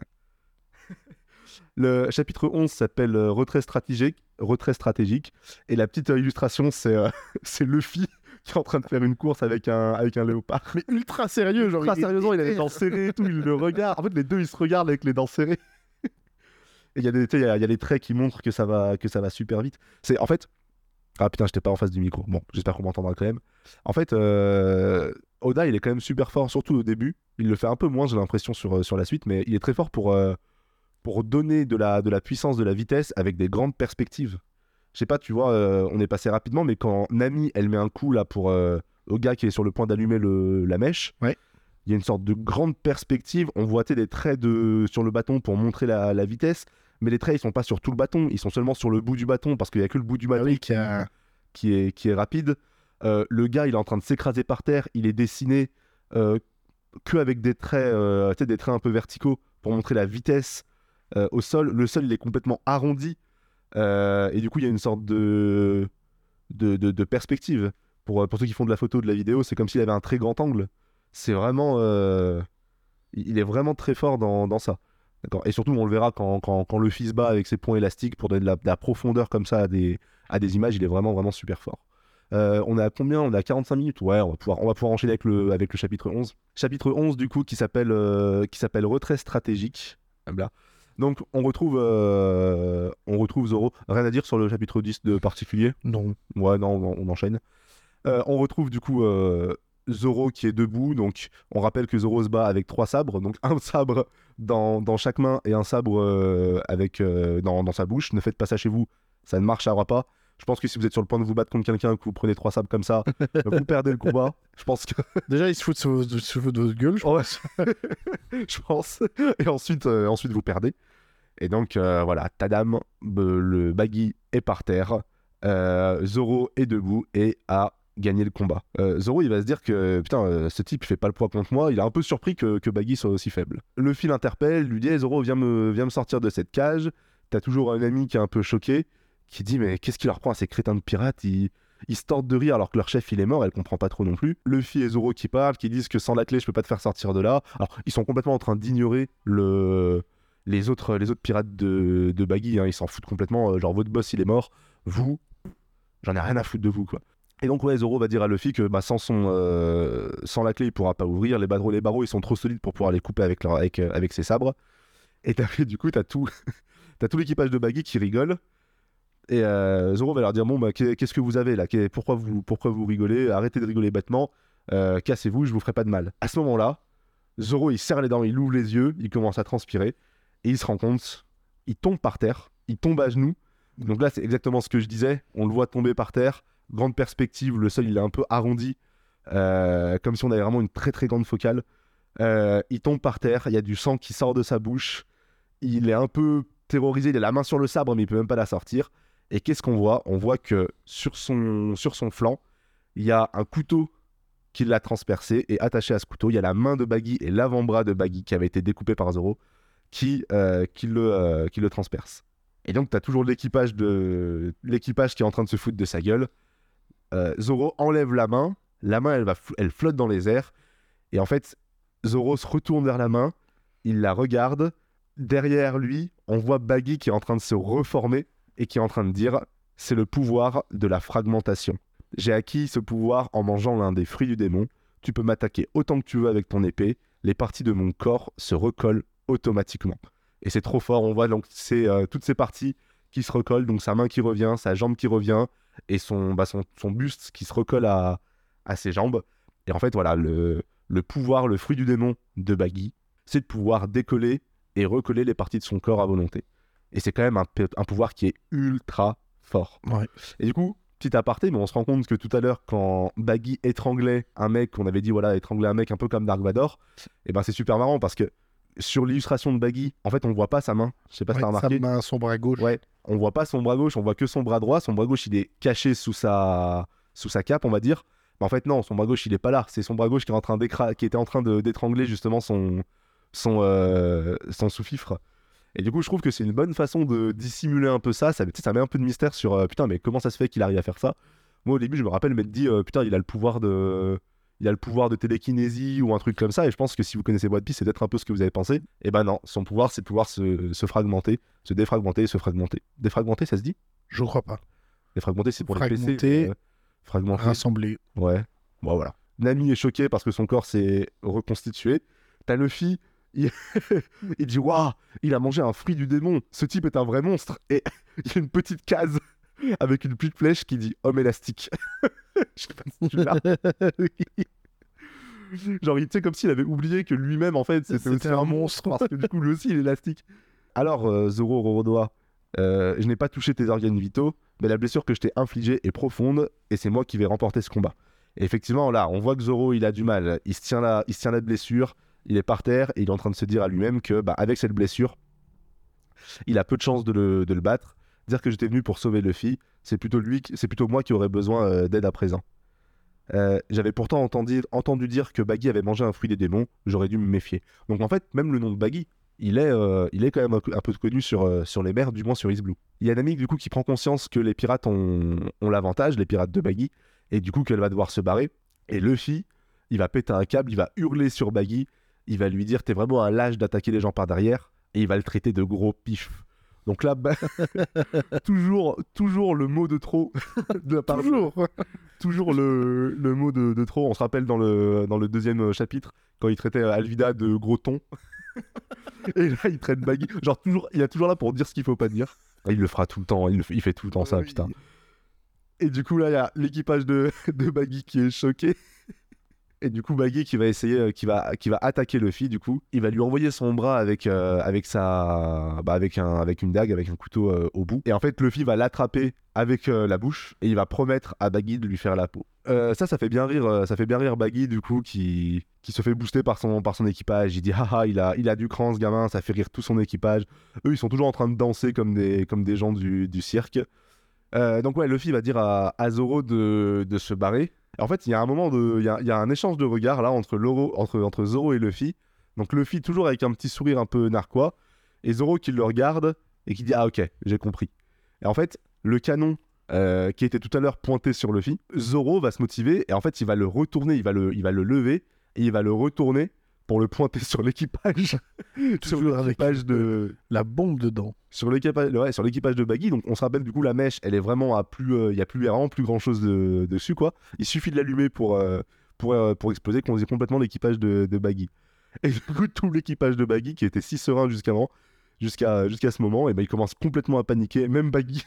Le chapitre 11 s'appelle euh, Retrait stratégique, retrait stratégique. Et la petite euh, illustration, c'est euh, [laughs] c'est Luffy [laughs] qui est en train de faire une course avec un, avec un léopard. mais ultra sérieux. Genre, Ultra il est- sérieusement, il a les dents serrées et tout, il le regarde. En fait, les deux, ils se regardent avec les dents serrées. [laughs] Et il y, a des- y, a- y a des traits qui montrent que ça va, que ça va super vite. C'est en fait. Ah putain, j'étais pas en face du micro. Bon, j'espère qu'on m'entendra quand même. En fait, euh, Oda, il est quand même super fort, surtout au début. Il le fait un peu moins, j'ai l'impression, sur, sur la suite, mais il est très fort pour, euh, pour donner de la, de la puissance, de la vitesse avec des grandes perspectives. Je sais pas, tu vois, euh, on est passé rapidement, mais quand Nami, elle met un coup là pour euh, au gars qui est sur le point d'allumer le- la mèche, Ouais. il y a une sorte de grande perspective. On voit des traits de... sur le bâton pour montrer la, la vitesse, mais les traits ils sont pas sur tout le bâton, ils sont seulement sur le bout du bâton parce qu'il y a que le bout du Ah bâton oui, qui a- qui est, qui est rapide. Euh, le gars, il est en train de s'écraser par terre. Il est dessiné euh, que avec des traits, des traits un peu verticaux pour montrer la vitesse au sol. Le sol, il est complètement arrondi. Euh, et du coup, il y a une sorte de, de, de- perspective. Pour, euh, pour ceux qui font de la photo, de la vidéo, c'est comme s'il avait un très grand angle. C'est vraiment. euh, il est vraiment très fort dans, dans ça. D'accord Et surtout, on le verra quand, quand, quand le fils bat avec ses points élastiques pour donner de la, de la profondeur comme ça à des, à des images, il est vraiment, vraiment super fort. Euh, on est à combien? On est à 45 minutes? Ouais, on va pouvoir, on va pouvoir enchaîner avec le, avec le chapitre 11. Chapitre 11, du coup, qui s'appelle euh, s'appelle Retrait stratégique. Blabla. Donc, on retrouve, euh, on retrouve Zoro. Rien à dire sur le chapitre 10 de particulier? Non. Ouais, non, on, on enchaîne. Euh, on retrouve du coup euh, Zoro qui est debout. Donc, on rappelle que Zoro se bat avec trois sabres. Donc, [laughs] un sabre dans, dans chaque main et un sabre avec, dans, dans sa bouche. Ne faites pas ça chez vous, ça ne marchera pas. Je pense que si vous êtes sur le point de vous battre contre quelqu'un, que vous prenez trois sabres comme ça, [laughs] vous perdez le combat. Je pense que. [laughs] Déjà, ils se foutent de, votre gueule. je Ouais, je pense. Et ensuite, ensuite vous perdez. Et donc, euh, voilà, Tadam, le baggy est par terre. Euh, Zoro est debout et a gagné le combat. Euh, Zoro, il va se dire que putain, euh, ce type il fait pas le poids contre moi. Il est un peu surpris que, que Baggy soit aussi faible. Le fil interpelle, lui dit Zoro, viens me, me sortir de cette cage. T'as toujours un ami qui est un peu choqué, qui dit Mais qu'est-ce qui leur prend à ces crétins de pirates? Ils, ils se tordent de rire alors que leur chef il est mort, elle comprend pas trop non plus. Luffy et Zoro qui parlent, qui disent que sans la clé je peux pas te faire sortir de là. Alors ils sont complètement en train d'ignorer le les autres pirates de, Baggy, hein. ils s'en foutent complètement. euh, genre votre boss il est mort, vous j'en ai rien à foutre de vous. Et donc ouais Zoro va dire à Luffy que bah, euh, sans la clé il pourra pas ouvrir les barreaux les barreaux ils sont trop solides pour pouvoir les couper avec euh, avec ses sabres. Et du coup t'as tout [laughs] t'as tout l'équipage de Baggy qui rigole. Et Zoro va leur dire bon bah qu'est- qu'est-ce que vous avez là? Pourquoi vous pourquoi vous rigolez? Arrêtez de rigoler bêtement. Cassez-vous, je vous ferai pas de mal. À ce moment-là, Zoro il serre les dents, il ouvre les yeux, il commence à transpirer et il se rend compte, il tombe par terre, il tombe à genoux. Donc là c'est exactement ce que je disais, on le voit tomber par terre, grande perspective, le sol il est un peu arrondi, euh, comme si on avait vraiment une très très grande focale. Euh, il tombe par terre, il y a du sang qui sort de sa bouche, il est un peu terrorisé, il a la main sur le sabre mais il peut même pas la sortir. Et qu'est-ce qu'on voit? On voit que sur son, sur son flanc, il y a un couteau qui l'a transpercé et attaché à ce couteau, il y a la main de Baggy et l'avant-bras de Baggy qui avait été découpé par Zoro qui, euh, euh, qui le transperce. Et donc, tu as toujours l'équipage de l'équipage qui est en train de se foutre de sa gueule. Euh, Zoro enlève la main, la main elle, elle flotte dans les airs, et en fait, Zoro se retourne vers la main, il la regarde, derrière lui, on voit Baggy qui est en train de se reformer et qui est en train de dire c'est le pouvoir de la fragmentation. J'ai acquis ce pouvoir en mangeant l'un des fruits du démon. Tu peux m'attaquer autant que tu veux avec ton épée. Les parties de mon corps se recollent automatiquement. Et c'est trop fort. On voit donc c'est euh, toutes ces parties qui se recollent. Donc sa main qui revient, sa jambe qui revient et son, bah, son, son buste qui se recolle à, à ses jambes. Et en fait, voilà, le, le pouvoir, le fruit du démon de Baggy, c'est de pouvoir décoller et recoller les parties de son corps à volonté. Et c'est quand même un, pouvoir qui est ultra fort. Ouais. Et du coup, petit aparté, mais on se rend compte que tout à l'heure, quand Baggy étranglait un mec, on avait dit voilà, étrangler un mec un peu comme Dark Vador, et ben c'est super marrant parce que sur l'illustration de Baggy, en fait, on voit pas sa main. Je sais pas si Ouais, t'as sa remarqué. main, son bras gauche. Ouais, on voit pas son bras gauche, on voit que son bras droit. Son bras gauche, il est caché sous sa, sous sa cape, on va dire. Mais en fait, non, son bras gauche, il est pas là. C'est son bras gauche qui, est en train qui était en train d'étrangler justement son, son, euh, son sous-fifre. Et du coup, je trouve que c'est une bonne façon de dissimuler un peu ça. Ça met un peu de mystère sur euh, putain, mais comment ça se fait qu'il arrive à faire ça? Moi, au début, je me rappelle m'être dit euh, putain, il a le pouvoir de. Il a le pouvoir de télékinésie ou un truc comme ça, et je pense que si vous connaissez One Piece, c'est peut-être un peu ce que vous avez pensé. Et ben non, son pouvoir, c'est de pouvoir se, se fragmenter, se défragmenter et se fragmenter. Défragmenter, ça se dit? Je crois pas. Défragmenter, c'est pour les Fragmenter. PC. euh, fragmenter. Rassembler. Ouais. Bon, voilà. Nami est choqué parce que son corps s'est reconstitué. T'as Luffy, il, [laughs] il dit Waouh, il a mangé un fruit du démon. Ce type est un vrai monstre. Et [laughs] il y a une petite case [laughs] avec une petite flèche qui dit Homme élastique. [laughs] Je sais pas si tu l'as. [laughs] Genre, il- tu sais, comme s'il avait oublié que lui-même, en fait, c'était aussi un monstre. Parce que du coup, lui aussi, il est élastique. Alors, euh, Zoro Roronoa, euh, je n'ai pas touché tes organes vitaux, mais la blessure que je t'ai infligée est profonde et c'est moi qui vais remporter ce combat. Et effectivement, là, on voit que Zoro, il a du mal. Il se tient là, il se tient la blessure, il est par terre et il est en train de se dire à lui-même que, bah, avec cette blessure, il a peu de chances de le, de le battre. Dire que j'étais venu pour sauver Luffy, c'est plutôt lui, c'est plutôt moi qui aurais besoin euh, d'aide à présent. Euh, J'avais pourtant entendu, dire que Baggy avait mangé un fruit des démons, j'aurais dû me méfier. Donc en fait, même le nom de Baggy, il est, euh, quand même un, peu- connu sur, les mers, du moins sur East Blue. Il y a Nami du coup qui prend conscience que les pirates ont, ont l'avantage, les pirates de Baggy, et du coup qu'elle va devoir se barrer. Et Luffy, il va péter un câble, il va hurler sur Baggy, il va lui dire t'es vraiment un lâche d'attaquer les gens par derrière, et il va le traiter de gros pif. Donc là, bah, [laughs] toujours, toujours le mot de trop [laughs] de la part Toujours. toujours le, le mot de, de trop. On se rappelle dans le, dans le deuxième euh, chapitre, quand il traitait Alvida de gros ton. [laughs] Et là, il traite Baggy. Genre, toujours, il est toujours là pour dire ce qu'il faut pas dire. Et il le fera tout le temps. Il, le fait- il fait tout le temps ça, Oui. putain. Et du coup, là, il y a l'équipage de, de Baggy qui est choqué. Et du coup, Baggy qui va essayer, euh, qui va, qui va attaquer Luffy, du coup, il va lui envoyer son bras avec, euh, avec sa, bah, avec un, avec une dague, avec un couteau euh, au bout. Et en fait, Luffy va l'attraper avec la bouche et il va promettre à Baggy de lui faire la peau. Ça, ça fait bien rire, ça fait bien rire Baggy du coup qui, qui se fait booster par son, par son équipage. Il dit haha, il a, il a du cran ce gamin, ça fait rire tout son équipage. Eux, ils sont toujours en train de danser comme des, comme des gens du, du cirque. Donc ouais, Luffy va dire à, à Zoro de, de se barrer. En fait, il y a un moment de, il y a, un échange de regards là entre, Loro, entre, entre Zoro et Luffy. Donc Luffy toujours avec un petit sourire un peu narquois et Zoro qui le regarde et qui dit ah ok, j'ai compris. Et en fait, le canon euh, qui était tout à l'heure pointé sur Luffy, Zoro va se motiver et en fait il va le retourner, il va le, il va le lever et il va le retourner pour le pointer sur l'équipage. [laughs] sur l'équipage de, [laughs] la bombe dedans. sur l'équipage ouais, sur l'équipage de Baggy. Donc on se rappelle du coup la mèche, elle est vraiment à plus, euh, il y a plus vraiment plus grand chose de, dessus quoi. Il suffit de l'allumer pour euh, pour euh, pour exploser, qu'on complètement l'équipage de, de Baggy. Et du coup tout l'équipage de Baggy qui était si serein jusqu'avant, jusqu'à jusqu'à ce moment, et ben il commence complètement à paniquer. Même Baggy,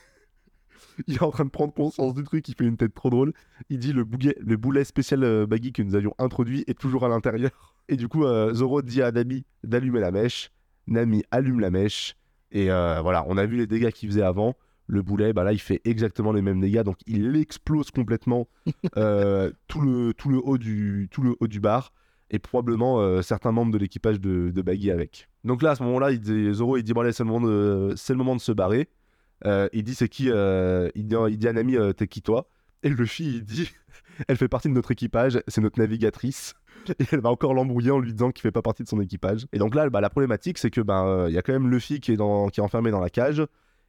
[laughs] il est en train de prendre conscience du truc, il fait une tête trop drôle. Il dit le boulet, le boulet spécial euh, Baggy que nous avions introduit est toujours à l'intérieur. [laughs] Et du coup euh, Zoro dit à Nami d'allumer la mèche. Nami allume la mèche. Et euh, voilà, on a vu les dégâts qu'il faisait avant. Le boulet, bah là, il fait exactement les mêmes dégâts, donc il explose complètement [laughs] euh, tout, le, tout, le haut du, tout le haut du bar et probablement euh, certains membres de l'équipage de, de Baggy avec. Donc là, à ce moment-là, il dit, Zoro, il dit bon, allez, c'est le, moment de- c'est le moment de se barrer. Euh, il dit c'est qui euh, il, dit, à Nami, euh, t'es qui toi? Et Luffy, il dit [laughs] elle fait partie de notre équipage, c'est notre navigatrice. [laughs] Et elle va encore l'embrouiller en lui disant qu'il fait pas partie de son équipage. Et donc là, bah, la problématique, c'est que ben euh, il y a quand même Luffy qui est, dans, qui est enfermé dans la cage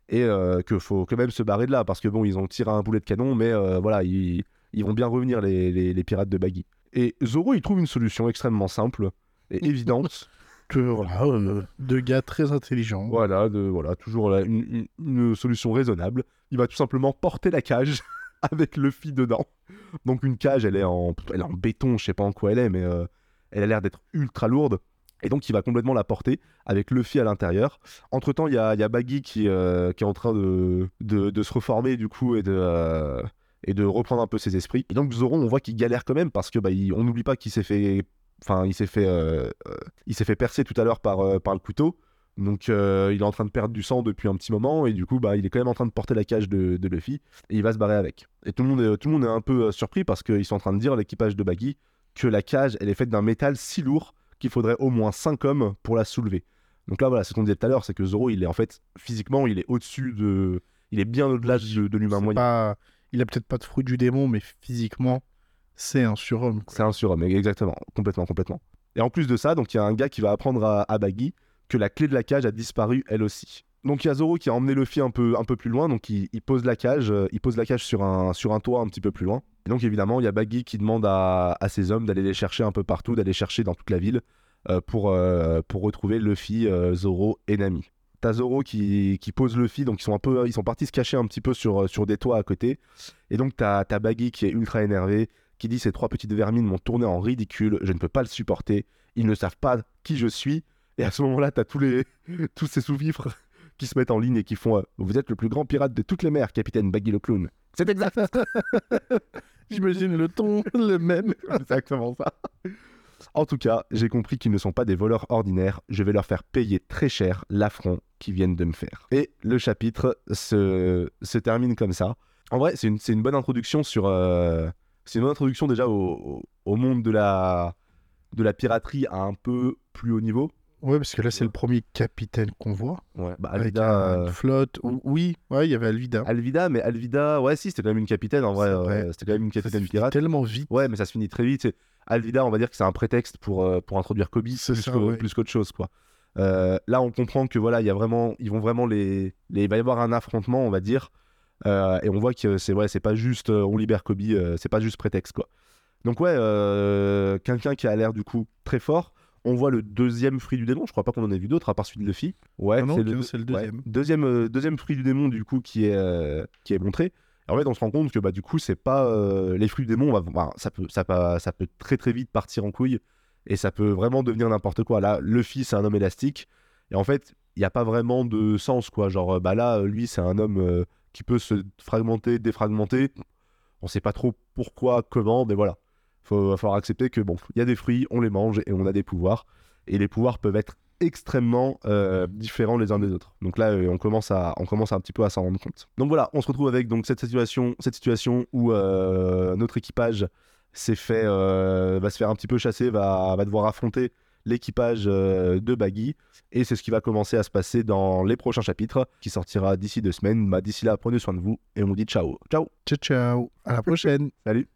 et euh, qu'il faut quand même se barrer de là parce que bon, ils ont tiré un boulet de canon, mais euh, voilà, ils, ils vont bien revenir les, les- les pirates de Baggy. Et Zoro, il trouve une solution extrêmement simple et [laughs] évidente. Voilà, euh, deux gars très intelligents. voilà, de, voilà, toujours une, solution raisonnable. Il va tout simplement porter la cage [laughs] avec Luffy dedans. Donc une cage, elle est en, béton, je sais pas en quoi elle est, mais euh, elle a l'air d'être ultra lourde. Et donc il va complètement la porter avec Luffy à l'intérieur. Entre temps, il y a, y Baggy qui, euh, qui est en train de, de, de se reformer du coup et de, euh, et de reprendre un peu ses esprits. Et donc Zoro, on voit qu'il galère quand même parce que bah, on n'oublie pas qu'il s'est fait, enfin il s'est fait, euh, euh, il s'est fait percer tout à l'heure par, euh, par le couteau. Donc euh, il est en train de perdre du sang depuis un petit moment et du coup bah, il est quand même en train de porter la cage de, de Luffy et il va se barrer avec. Et tout le monde est, tout le monde est un peu surpris parce qu'ils sont en train de dire l'équipage de Baggy que la cage elle est faite d'un métal si lourd qu'il faudrait au moins 5 hommes pour la soulever. Donc là voilà, ce qu'on disait tout à l'heure, c'est que Zoro il est en fait physiquement il est au-dessus de, il est bien au-delà de, de l'humain moyen. pas... Il a peut-être pas de fruit du démon, mais physiquement, c'est un surhomme. C'est un surhomme, exactement, complètement, complètement. Et en plus de ça, donc il y a un gars qui va apprendre à, Baggy que la clé de la cage a disparu elle aussi. Donc il y a Zoro qui a emmené Luffy un peu, un peu plus loin, donc il, pose la cage, euh, pose la cage sur un, toit un petit peu plus loin. Et donc évidemment il y a Baggy qui demande à, ses hommes d'aller les chercher un peu partout, d'aller chercher dans toute la ville euh, pour, euh, pour retrouver Luffy, Zoro et Nami. T'as Zoro qui, qui pose Luffy, donc ils sont un peu, ils sont partis se cacher un petit peu sur, des toits à côté. Et donc t'as as Baggy qui est ultra énervé, qui dit ces trois petites vermines m'ont tourné en ridicule, je ne peux pas le supporter, ils ne savent pas qui je suis. Et à ce moment-là, t'as tous les [laughs] tous ces sous-fifres qui se mettent en ligne et qui font euh, Vous êtes le plus grand pirate de toutes les mers, capitaine Baggy le clown. C'est exact. [laughs] J'imagine le ton, le même. [laughs] Exactement ça. En tout cas, j'ai compris qu'ils ne sont pas des voleurs ordinaires. Je vais leur faire payer très cher l'affront qu'ils viennent de me faire. Et le chapitre se, se termine comme ça. En vrai, c'est une, une bonne introduction sur, euh, c'est une introduction déjà au, monde de la, de la piraterie à un peu plus haut niveau. Ouais, parce que là, c'est le premier capitaine qu'on voit. Ouais. Bah, Avec Alvida, un- euh, une flotte. ou- Oui, ouais, il y avait Alvida. Alvida, mais Alvida, ouais, si, c'était quand même une capitaine en vrai. Euh, c'était quand même une Ça se capitaine finit pirate. tellement vite. Ouais, mais ça se finit très vite. Alvida, on va dire que c'est un prétexte pour, euh, pour introduire Kobe plus, ouais. qu'autre chose, quoi. Euh, là, on comprend que voilà, il y a vraiment, ils vont vraiment les, les, il va y avoir un affrontement, on va dire, Euh, et on voit que c'est ouais, c'est pas juste, euh, on libère Kobe, euh, c'est pas juste prétexte, quoi. Donc ouais, quelqu'un qui a l'air du coup très fort. On voit le deuxième fruit du démon. Je crois pas qu'on en ait vu d'autres à part celui de Luffy. Ouais, Ah c'est le, c'est le ouais, deuxième. deuxième, deuxième fruit du démon du coup qui est qui est montré. En fait, on se rend compte que bah du coup, c'est pas euh, les fruits du démon. bah, ça peut ça peut ça peut très très vite partir en couille et ça peut vraiment devenir n'importe quoi. Là, Luffy, c'est un homme élastique et en fait, il n'y a pas vraiment de sens quoi. Genre bah là, lui, c'est un homme euh, qui peut se fragmenter, défragmenter. On sait pas trop pourquoi, comment, mais voilà. Faut, va falloir accepter que bon, il y a des fruits, on les mange et on a des pouvoirs. Et les pouvoirs peuvent être extrêmement euh, différents les uns des autres. Donc là, euh, on commence à, on commence un petit peu à s'en rendre compte. Donc voilà, on se retrouve avec donc cette situation, cette situation où euh, notre équipage s'est fait, va se faire un petit peu chasser, va, va devoir affronter l'équipage euh, de Baggy. Et c'est ce qui va commencer à se passer dans les prochains chapitres, qui sortira d'ici deux semaines. Bah, d'ici là, prenez soin de vous et on vous dit ciao. Ciao Ciao, ciao. À la prochaine. [laughs] Salut